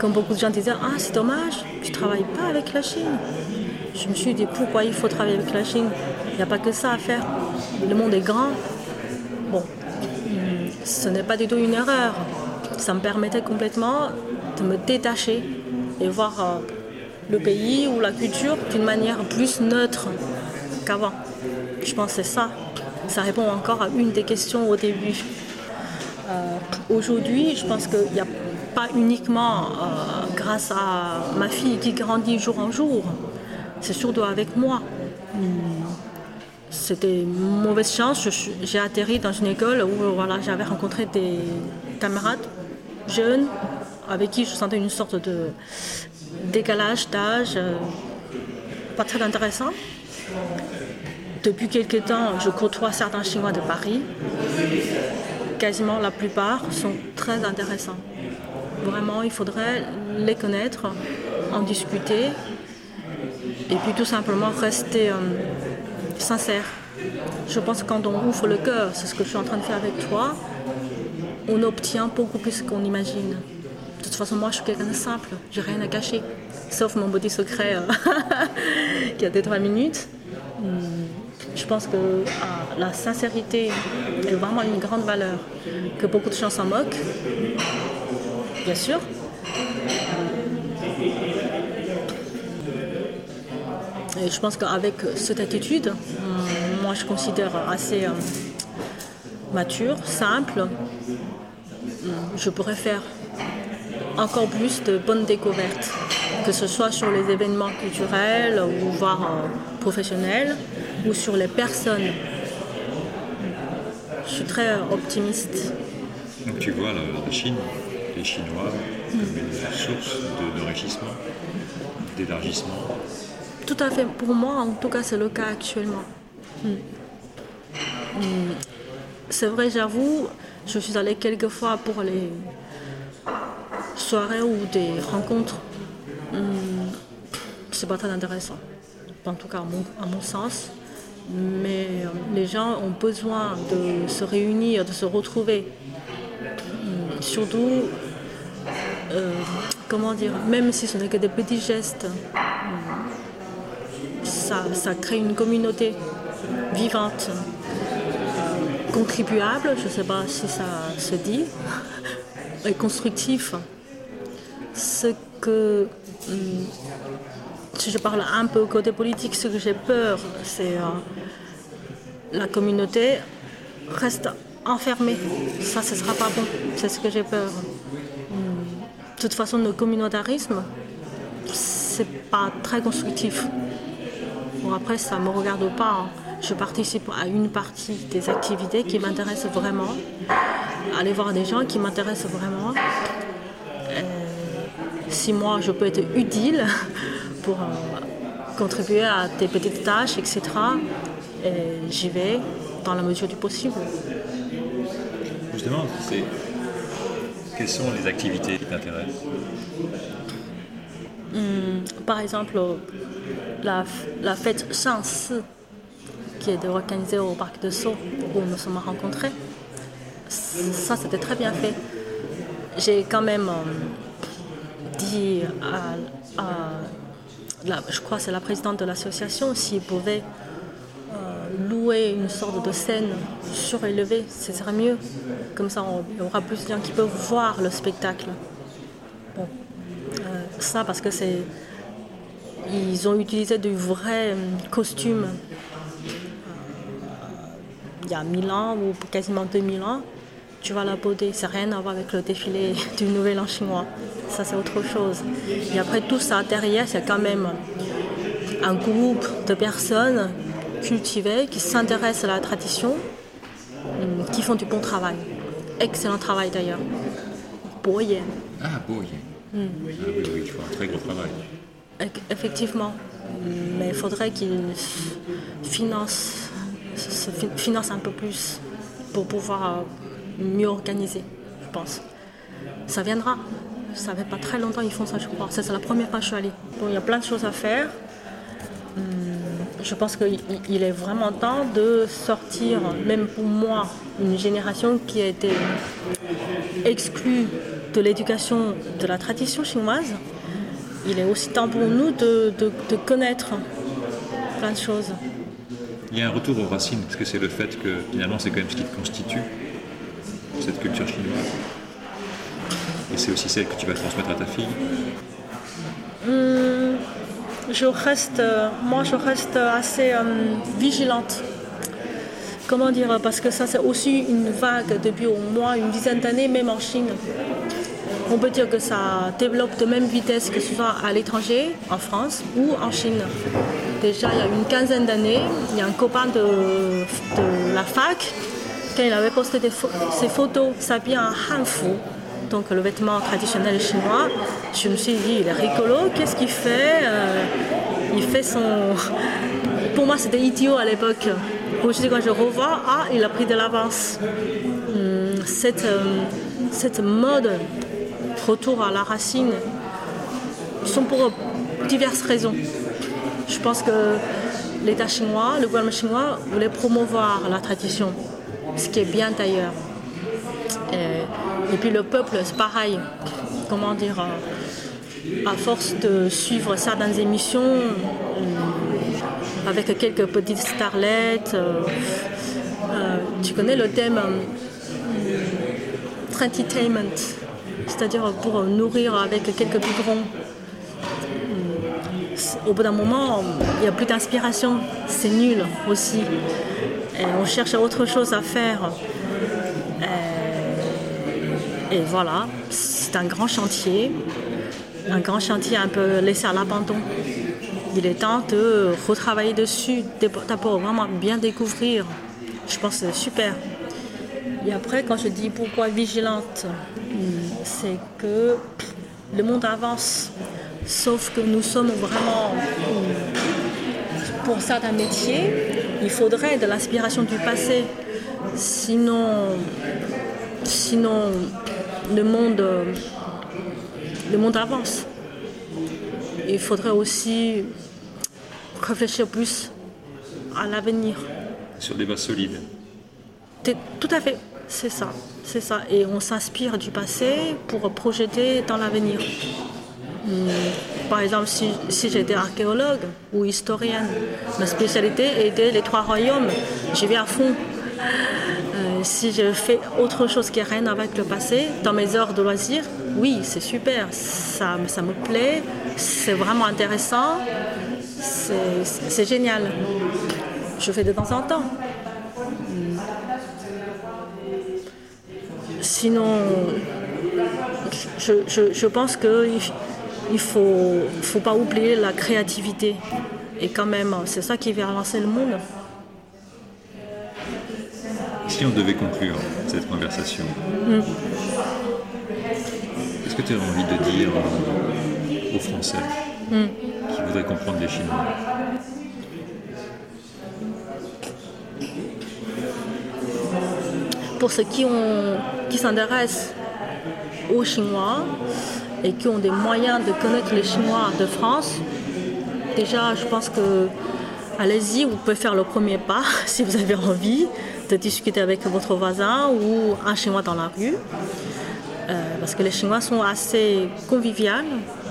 C: Comme beaucoup de gens disaient, ah c'est dommage, tu ne travailles pas avec la Chine. Je me suis dit, pourquoi il faut travailler avec la Chine? Il n'y a pas que ça à faire. Le monde est grand. Bon, ce n'est pas du tout une erreur. Ça me permettait complètement de me détacher et voir euh, le pays ou la culture d'une manière plus neutre qu'avant. Je pense que c'est ça. Ça répond encore à une des questions au début. Euh, aujourd'hui, je pense qu'il n'y a pas uniquement euh, grâce à ma fille qui grandit jour en jour, c'est surtout avec moi. Hmm. C'était une mauvaise chance. J'ai atterri dans une école où voilà, j'avais rencontré des camarades jeunes avec qui je sentais une sorte de décalage d'âge euh, pas très intéressant. Depuis quelques temps, je côtoie certains Chinois de Paris. Quasiment la plupart sont très intéressants. Vraiment, il faudrait les connaître, en discuter et puis tout simplement rester euh, sincère. Je pense que quand on ouvre le cœur, c'est ce que je suis en train de faire avec toi, on obtient beaucoup plus qu'on imagine. De toute façon, moi, je suis quelqu'un de simple, j'ai rien à cacher, sauf mon body secret euh, qui a des trois minutes. Hmm, je pense que ah, la sincérité est vraiment une grande valeur, que beaucoup de gens s'en moquent, bien sûr. Et je pense qu'avec cette attitude, hmm, moi je considère assez euh, mature, simple, hmm, je pourrais faire encore plus de bonnes découvertes, que ce soit sur les événements culturels ou voire euh, professionnels, ou sur les personnes. Je suis très optimiste.
B: Donc tu vois la, Chine, Chinois, comme une source d'enrichissement, d'élargissement
C: Tout à fait. Pour moi, en tout cas, c'est le cas actuellement. Hmm. Hmm. C'est vrai, j'avoue, je suis allée quelques fois pour les soirées ou des rencontres. Hmm. C'est pas très intéressant, en tout cas à mon, sens. Mais euh, les gens ont besoin de se réunir, de se retrouver. Surtout, euh, comment dire, même si ce n'est que des petits gestes, ça, ça crée une communauté vivante contribuable, je ne sais pas si ça se dit, et constructif. Ce que, hum, si je parle un peu côté politique, ce que j'ai peur, c'est euh, la communauté reste enfermée. Ça, ce ne sera pas bon. C'est ce que j'ai peur. De toute façon, le communautarisme, c'est pas très constructif. Bon, après, ça me regarde pas. Hein je participe à une partie des activités qui m'intéressent vraiment, aller voir des gens qui m'intéressent vraiment. Euh, si moi je peux être utile pour euh, contribuer à des petites tâches, etc., j'y vais dans la mesure du possible.
B: Justement, quelles sont les activités qui t'intéressent
C: hum, Par exemple, la, la fête Shansi qui est organisé au parc de Sceaux où nous sommes rencontrés. Ça, c'était très bien fait. J'ai quand même euh, dit à, je crois c'est la présidente de l'association, s'il pouvait louer une sorte de scène surélevée, ce serait mieux. Comme ça, y aura plus de gens qui peuvent voir le spectacle. Bon, euh, ça parce que c'est. Ils ont utilisé de vrais costumes il y a 1000 ans ou quasiment 2000 ans, tu vois la beauté. C'est rien à voir avec le défilé du Nouvel An chinois. Ça, c'est autre chose. Et après tout ça, derrière, c'est quand même un groupe de personnes cultivées qui s'intéressent à la tradition, hum, qui font du bon travail. Excellent travail d'ailleurs.
B: Boyen. Ah, Boyen. Hum. Ah, oui, oui, font un très gros travail.
C: Effectivement. Mais il faudrait qu'ils financent se finance un peu plus pour pouvoir euh, mieux organiser, je pense. ça viendra. Ça fait pas très longtemps qu'ils font ça, je crois. C'est la première fois que je suis allée. Bon, il y a plein de choses à faire. Hum, je pense qu'il est vraiment temps de sortir, même pour moi, une génération qui a été exclue de l'éducation de la tradition chinoise. Il est aussi temps pour nous de, de connaître plein de choses.
B: Il y a un retour aux racines, parce que c'est le fait que finalement c'est quand même ce qui te constitue, cette culture chinoise. Et c'est aussi celle que tu vas transmettre à ta fille
C: hum, Je reste, moi je reste assez hum, vigilante. Comment dire Parce que ça c'est aussi une vague depuis au moins une dizaine d'années, même en Chine. On peut dire que ça développe de même vitesse que ce soit à l'étranger, en France ou en Chine. Déjà, il y a une quinzaine d'années, il y a un copain de, la fac, quand il avait posté ses photos s'habillait en hanfu, donc le vêtement traditionnel chinois, je me suis dit, il est rigolo, qu'est-ce qu'il fait euh, Il fait son... Pour moi, c'était idiot à l'époque. Aujourd'hui, quand je revois, ah, il a pris de l'avance. Hum, cette, euh, cette mode retour à la racine sont pour diverses raisons. Je pense que l'État chinois, le gouvernement chinois voulait promouvoir la tradition, ce qui est bien d'ailleurs. Et, puis le peuple, c'est pareil. Comment dire euh, À force de suivre certaines émissions, euh, avec quelques petites starlettes, euh, tu connais le thème entertainment, c'est-à-dire pour nourrir avec quelques biberons au bout d'un moment, il n'y a plus d'inspiration. C'est nul aussi. Et on cherche autre chose à faire. Et, voilà, c'est un grand chantier. Un grand chantier un peu laissé à l'abandon. Il est temps de retravailler dessus, d'abord vraiment bien découvrir. Je pense que c'est super. Et après, quand je dis pourquoi vigilante, c'est que le monde avance. Sauf que nous sommes vraiment, pour certains métiers, il faudrait de l'inspiration du passé. Sinon, sinon le, monde, le monde avance. Il faudrait aussi réfléchir plus à l'avenir.
B: Sur des bases solides.
C: Tout à fait, c'est ça, c'est ça. Et on s'inspire du passé pour projeter dans l'avenir. Hmm. Par exemple, si, j'étais archéologue ou historienne, ma spécialité était les trois royaumes. J'y vais à fond. Euh, si je fais autre chose qui n'a rien avec le passé, dans mes heures de loisirs, oui, c'est super, ça, ça me plaît, c'est vraiment intéressant, c'est génial. Je fais de temps en temps. Hmm. Sinon, je, pense que il faut, faut pas oublier la créativité. Et quand même, c'est ça qui va relancer le monde.
B: Si on devait conclure cette conversation, qu'est-ce que tu as envie de dire aux Français hmm. qui voudraient comprendre les Chinois
C: Pour ceux qui, qui s'intéressent aux Chinois, et qui ont des moyens de connaître les Chinois de France, déjà, je pense que allez-y, vous pouvez faire le premier pas si vous avez envie de discuter avec votre voisin ou un Chinois dans la rue. Euh, parce que les Chinois sont assez conviviales,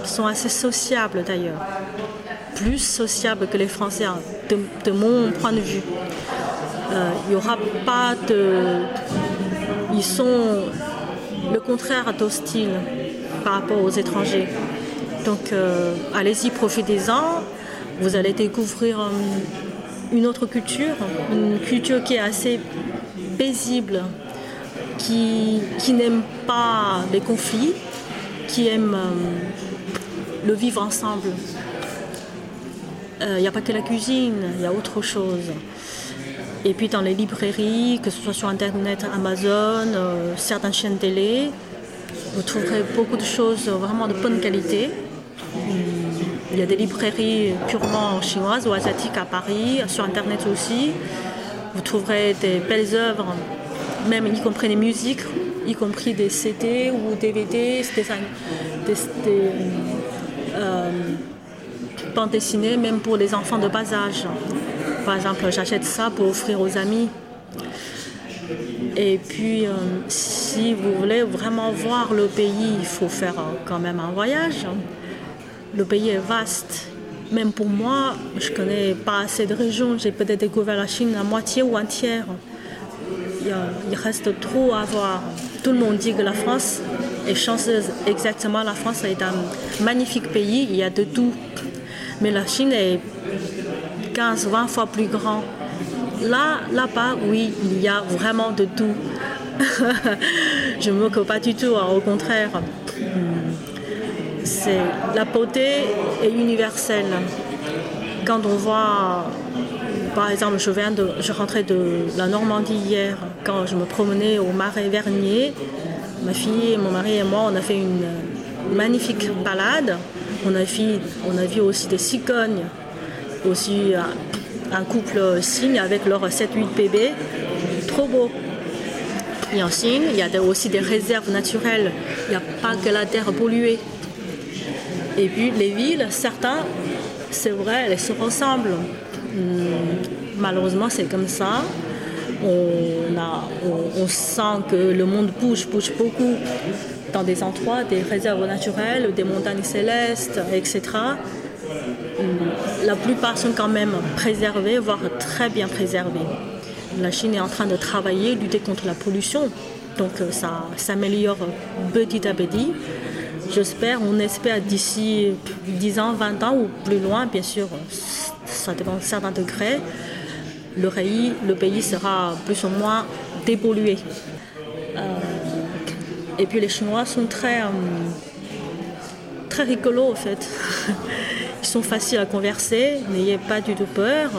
C: sont assez sociables d'ailleurs. Plus sociables que les Français, hein, de, mon point de vue. Euh, il n'y aura pas de. Ils sont le contraire d'hostiles par rapport aux étrangers. Donc euh, allez-y, profitez-en. Vous allez découvrir une autre culture, une culture qui est assez paisible, qui, n'aime pas les conflits, qui aime euh, le vivre ensemble. Il n'y a pas que la cuisine, il y a autre chose. Et puis dans les librairies, que ce soit sur Internet, Amazon, certaines chaînes télé, vous trouverez beaucoup de choses vraiment de bonne qualité. Il y a des librairies purement chinoises ou asiatiques à Paris, sur Internet aussi. Vous trouverez des belles œuvres, même y compris les musiques, y compris des CD ou DVD, des, des, euh, bandes dessinées, même pour les enfants de bas âge. Par exemple, j'achète ça pour offrir aux amis. Et puis, euh, si vous voulez vraiment voir le pays, il faut faire euh, quand même un voyage. Le pays est vaste. Même pour moi, je ne connais pas assez de régions. J'ai peut-être découvert la Chine à moitié ou entière. Il, il, reste trop à voir. Tout le monde dit que la France est chanceuse. Exactement, la France est un magnifique pays. Il y a de tout. Mais la Chine est 15-20 fois plus grand. Là, là-bas, oui, il y a vraiment de tout. je ne me moque pas du tout, hein, au contraire. La beauté est universelle. Quand on voit, par exemple, je, viens rentrais de la Normandie hier, quand je me promenais au Marais Vernier, ma fille, mon mari et moi, on a fait une magnifique balade. On a vu, aussi des cigognes, aussi un couple signe avec leurs 7-8 bébés. Trop beau. Il y a aussi des réserves naturelles. Il n'y a pas que la terre polluée. Et puis les villes, certains, c'est vrai, elles se ressemblent. Hmm, malheureusement, c'est comme ça. On, a, on, sent que le monde bouge, bouge beaucoup dans des endroits, des réserves naturelles, des montagnes célestes, etc. Hmm, la plupart sont quand même préservées, voire très bien préservées. La Chine est en train de travailler, lutter contre la pollution, donc euh, ça s'améliore petit à petit. J'espère, on espère d'ici 10 ans, 20 ans ou plus loin, bien sûr, ça dépend de certains degrés, le pays, le pays sera plus ou moins dépollué. Euh, et puis les Chinois sont très, euh, très rigolos en fait. Ils sont faciles à converser, n'ayez pas du tout peur.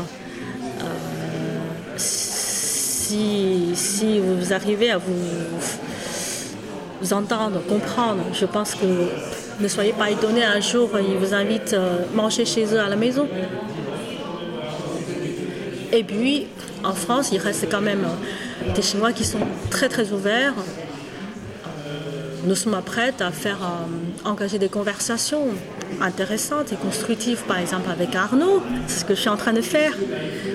C: si, vous arrivez à vous, entendre, comprendre, je pense que ne soyez pas étonnés un jour, ils vous invitent à euh, manger chez eux à la maison. Et puis, en France, il reste quand même des Chinois qui sont très très ouverts. Nous sommes prêts à faire euh, engager des conversations intéressantes et constructives, par exemple avec Arnaud. C'est ce que je suis en train de faire.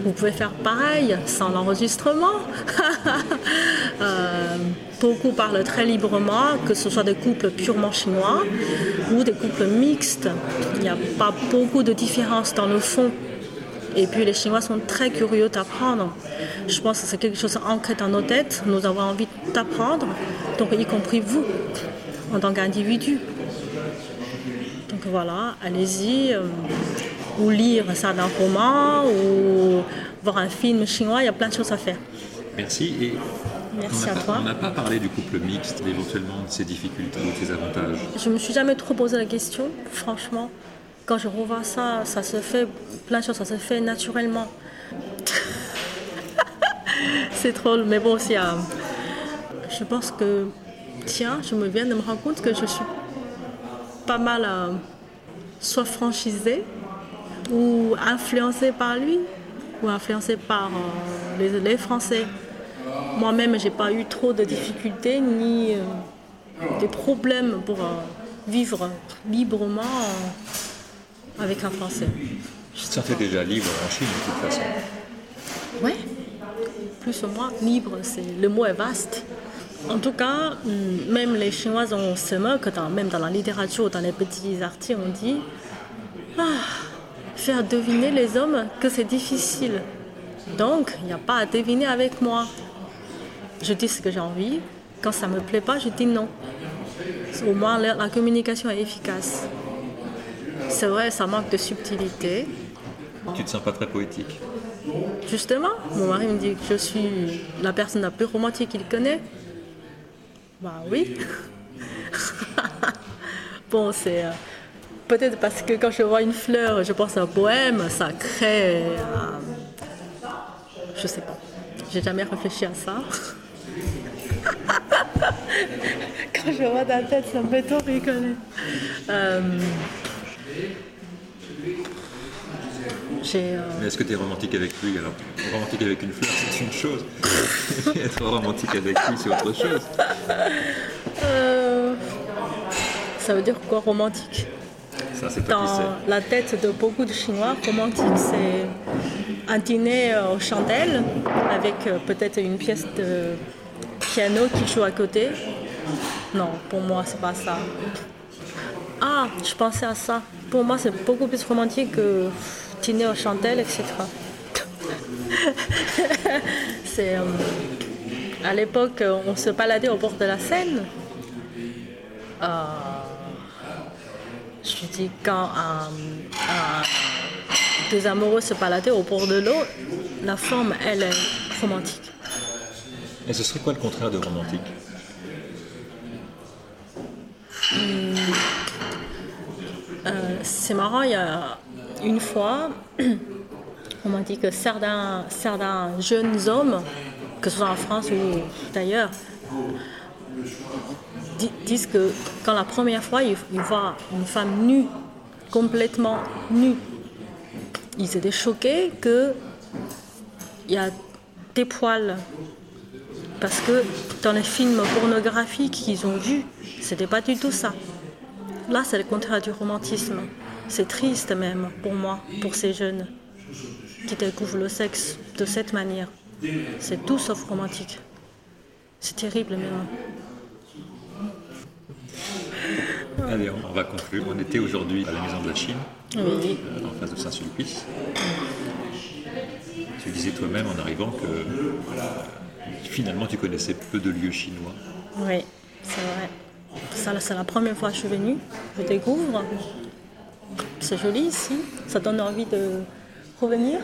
C: Vous pouvez faire pareil sans l'enregistrement. euh, beaucoup parlent très librement, que ce soit des couples purement chinois ou des couples mixtes. Il n'y a pas beaucoup de différence dans le fond. Et puis les Chinois sont très curieux d'apprendre. Je pense que c'est quelque chose ancré dans nos têtes. Nous avons envie d'apprendre, donc y compris vous, en tant qu'individu. Voilà, allez-y, euh, ou lire ça d'un roman, ou voir un film chinois, il y a plein de choses à faire.
B: Merci. Et
C: Merci
B: à
C: toi.
B: On n'a pas parlé du couple mixte, éventuellement de ses difficultés ou de ses avantages.
C: Je me suis jamais trop posé la question, franchement quand je revois ça, ça se fait, plein de choses, ça se fait naturellement. c'est drôle, mais bon, aussi, je pense que, tiens, je me viens de me rendre compte que je suis pas mal euh, soit franchisée ou influencée par lui ou influencée par euh, les, Français. Moi-même, j'ai pas eu trop de difficultés ni euh, de problèmes pour vivre librement avec un Français.
B: Tu te sentais déjà libre en Chine de toute façon
C: Oui, plus ou moins libre, c'est, le mot est vaste. En tout cas, hmm, même les Chinois, on se moque, même dans la littérature, dans les petits articles, on dit ah, faire deviner les hommes que c'est difficile. Donc, il n'y a pas à deviner avec moi. Je dis ce que j'ai envie. Quand ça ne me plaît pas, je dis non. Au moins, la communication est efficace. C'est vrai, ça manque de subtilité.
B: Tu te sens pas très poétique
C: Justement, mon mari me dit que je suis la personne la plus romantique qu'il connaît. Bah oui. bon, c'est euh, peut-être parce que quand je vois une fleur, je pense à bohème, ça crée. Euh, je sais pas. J'ai jamais réfléchi à ça. quand je vois ta tête, ça me fait trop rigoler. Euh,
B: Mais est-ce que tu es romantique avec lui alors? Romantique avec une fleur, c'est une chose. être romantique avec lui, c'est autre chose.
C: Euh, ça veut dire quoi romantique?
B: Ça.
C: Dans la tête de beaucoup de Chinois, romantique, c'est un dîner euh, aux chandelles avec euh, peut-être une pièce de piano qui joue à côté. Non, pour moi, c'est pas ça. Ah, je pensais à ça. Pour moi, c'est beaucoup plus romantique que dîner aux chandelles, etc. c'est euh, à l'époque, on se baladait au bord de la Seine. Euh, je dis quand un- un- deux amoureux se baladaient au bord de l'eau, la forme, elle est romantique.
B: Et ce serait quoi le contraire de romantique?
C: C'est marrant, il y a une fois, on m'a dit que certains, certains jeunes hommes, que ce soit en France ou d'ailleurs, di- disent que quand la première fois ils, ils voient une femme nue, complètement nue, ils étaient choqués que il y a des poils. Parce que dans les films pornographiques qu'ils ont vus, c'était pas du tout ça. Là, c'est le contraire du romantisme. C'est triste même pour moi, pour ces jeunes qui découvrent le sexe de cette manière. C'est tout sauf romantique. C'est terrible même.
B: Allez, on va conclure. On était aujourd'hui à la Maison de la Chine,
C: Oui.
B: euh, en face de Saint-Sulpice. Tu disais toi-même en arrivant que euh, finalement tu connaissais peu de lieux chinois.
C: Oui, c'est vrai. Ça, c'est la première fois que je suis venue. Je découvre. C'est joli ici. Ça donne envie de revenir.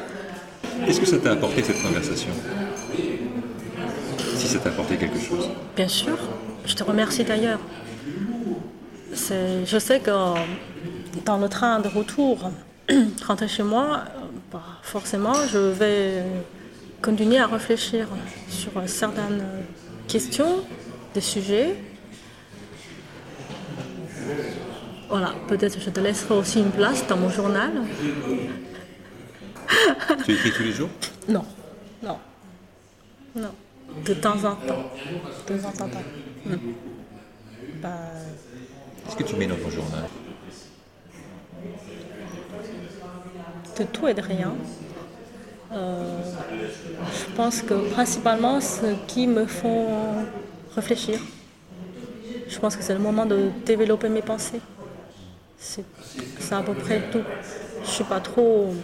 B: Qu'est-ce que ça t'a apporté cette conversation? Si ça t'a apporté quelque chose.
C: Bien sûr. Je te remercie d'ailleurs. Je sais que dans le train de retour, rentrer chez moi, bah, forcément, je vais continuer à réfléchir sur certaines questions, des sujets. Voilà, peut-être je te laisserai aussi une place dans mon journal.
B: Tu écris tous les jours?
C: Non, non, non. De temps en temps. De temps en temps. Hmm. Bah,
B: Qu'est-ce que tu mets dans ton journal?
C: De tout et de rien. Euh, je pense que principalement ce qui me font réfléchir. Je pense que c'est le moment de développer mes pensées. C'est à peu près tout. Je suis pas trop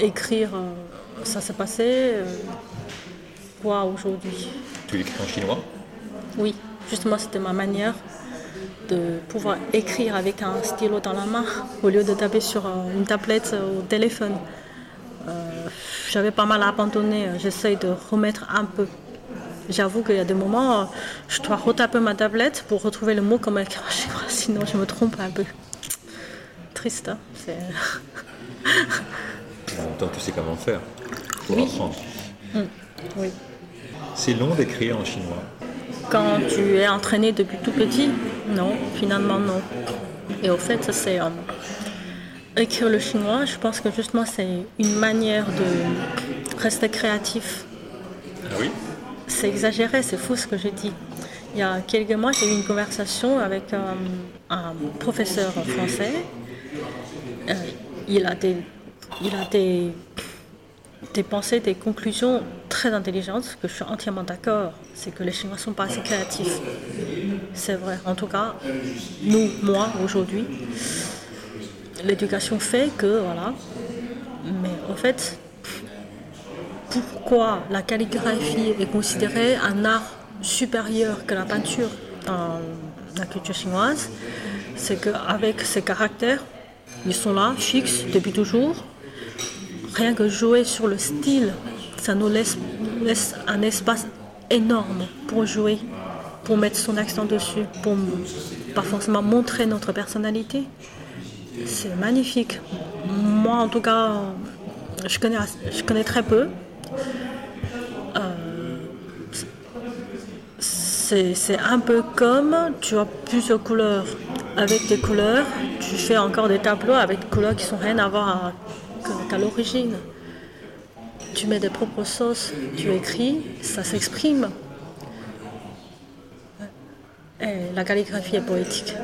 C: écrire euh, ça s'est passé, euh, quoi aujourd'hui?
B: Tu l'écris en chinois?
C: Oui, justement, c'était ma manière de pouvoir écrire avec un stylo dans la main au lieu de taper sur euh, une tablette au téléphone. Euh, J'avais pas mal abandonné, j'essaye de remettre un peu. J'avoue qu'il y a des moments, je dois retaper ma tablette pour retrouver le mot comme écrit en chinois, sinon je me trompe un peu. Triste, hein c'est-
B: En même temps, tu sais comment faire. Pour apprendre.
C: Oui.
B: C'est long d'écrire en chinois.
C: Quand tu es entraîné depuis tout petit, non, finalement non. Et au fait, ça c'est euh, écrire le chinois, je pense que justement c'est une manière de rester créatif.
B: Ah oui?
C: C'est exagéré, c'est fou ce que j'ai dit. Il y a quelques mois, j'ai eu une conversation avec euh, un professeur français. Euh, il a des, il a des, des pensées, des conclusions très intelligentes, que je suis entièrement d'accord. C'est que les Chinois ne sont pas assez créatifs. C'est vrai. En tout cas, nous, moi, aujourd'hui, l'éducation fait que, voilà. Mais en fait, pourquoi la calligraphie est considérée un art supérieur que la peinture dans la culture chinoise, c'est qu'avec ces caractères, ils sont là, fixes depuis toujours. Rien que jouer sur le style, ça nous laisse, laisse un espace énorme pour jouer, pour mettre son accent dessus, pour pas forcément montrer notre personnalité. C'est magnifique. Moi, en tout cas, je connais, je connais très peu. C'est c'est un peu comme tu as plusieurs couleurs. Avec des couleurs, tu fais encore des tableaux avec des couleurs qui sont rien à voir à- l'origine. tu mets des propres sauces, tu écris, ça s'exprime. Et la calligraphie est poétique.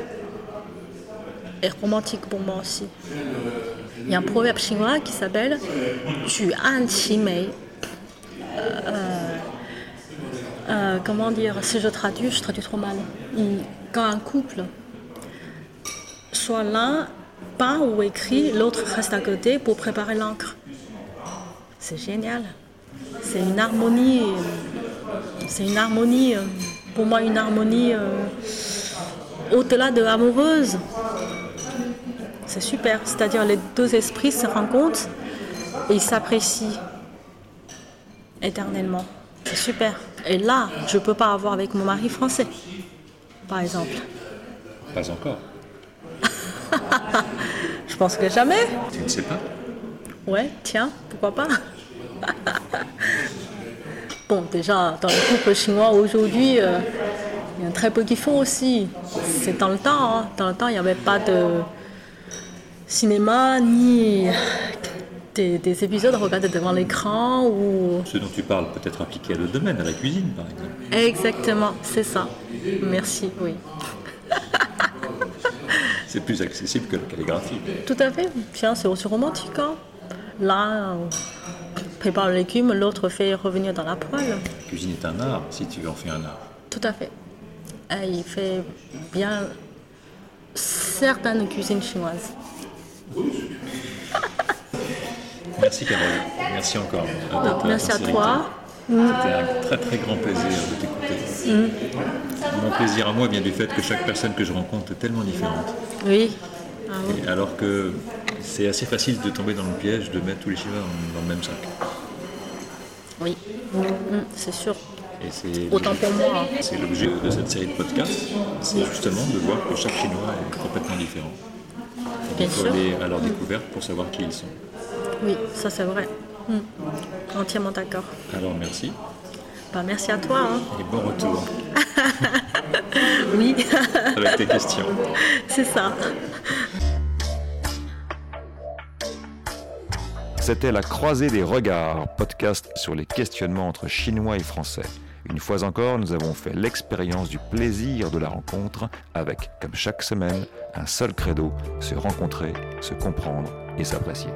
C: Et romantique pour moi aussi. Il y a un proverbe chinois qui s'appelle Tu an mei. Euh, euh, comment dire? Si je traduis, je traduis trop mal. Quand un couple, soit l'un peint ou écrit, l'autre reste à côté pour préparer l'encre. C'est génial. C'est une harmonie. C'est une harmonie, pour moi, une harmonie euh, au-delà de amoureuse. C'est super. C'est-à-dire les deux esprits se rencontrent et ils s'apprécient éternellement. C'est super. Et là, je ne peux pas avoir avec mon mari français, par exemple.
B: Pas encore.
C: je pense que jamais.
B: Tu ne sais pas
C: Ouais, tiens, pourquoi pas Bon, déjà, dans le couple chinois aujourd'hui, euh, il y a très peu qui font aussi. C'est dans le temps. Hein. Dans le temps, il n'y avait pas de cinéma ni des, épisodes regardés devant l'écran ou...
B: Ce dont tu parles peut être appliqué à le domaine, à la cuisine par exemple.
C: Exactement, c'est ça. Merci, oui.
B: c'est plus accessible que la calligraphie.
C: Tout à fait. Tiens, c'est aussi romantique. Hein. Là, on prépare le légume, l'autre fait revenir dans la poêle.
B: La cuisine est un art, si tu en fais un art.
C: Tout à fait. Et il fait bien certaines cuisines chinoises.
B: Merci Carole, merci encore.
C: merci à toi.
B: C'était un très très grand plaisir de t'écouter. Mm. Mon plaisir à moi vient du fait que chaque personne que je rencontre est tellement différente.
C: Oui.
B: Ah alors que c'est assez facile de tomber dans le piège de mettre tous les Chinois dans le même sac.
C: Oui, mm, c'est sûr. Autant pour moi.
B: C'est l'objet de cette série de podcasts, c'est justement de voir que chaque Chinois est complètement différent. Il faut aller à leur découverte pour savoir qui ils sont.
C: Oui, ça c'est vrai. Hmm. Entièrement d'accord.
B: Alors merci.
C: Bah, merci à toi. Hein.
B: Et bon retour.
C: oui.
B: Avec tes questions.
C: C'est ça.
A: C'était La Croisée des Regards, podcast sur les questionnements entre Chinois et Français. Une fois encore, nous avons fait l'expérience du plaisir de la rencontre avec, comme chaque semaine, un seul credo, se rencontrer, se comprendre et s'apprécier.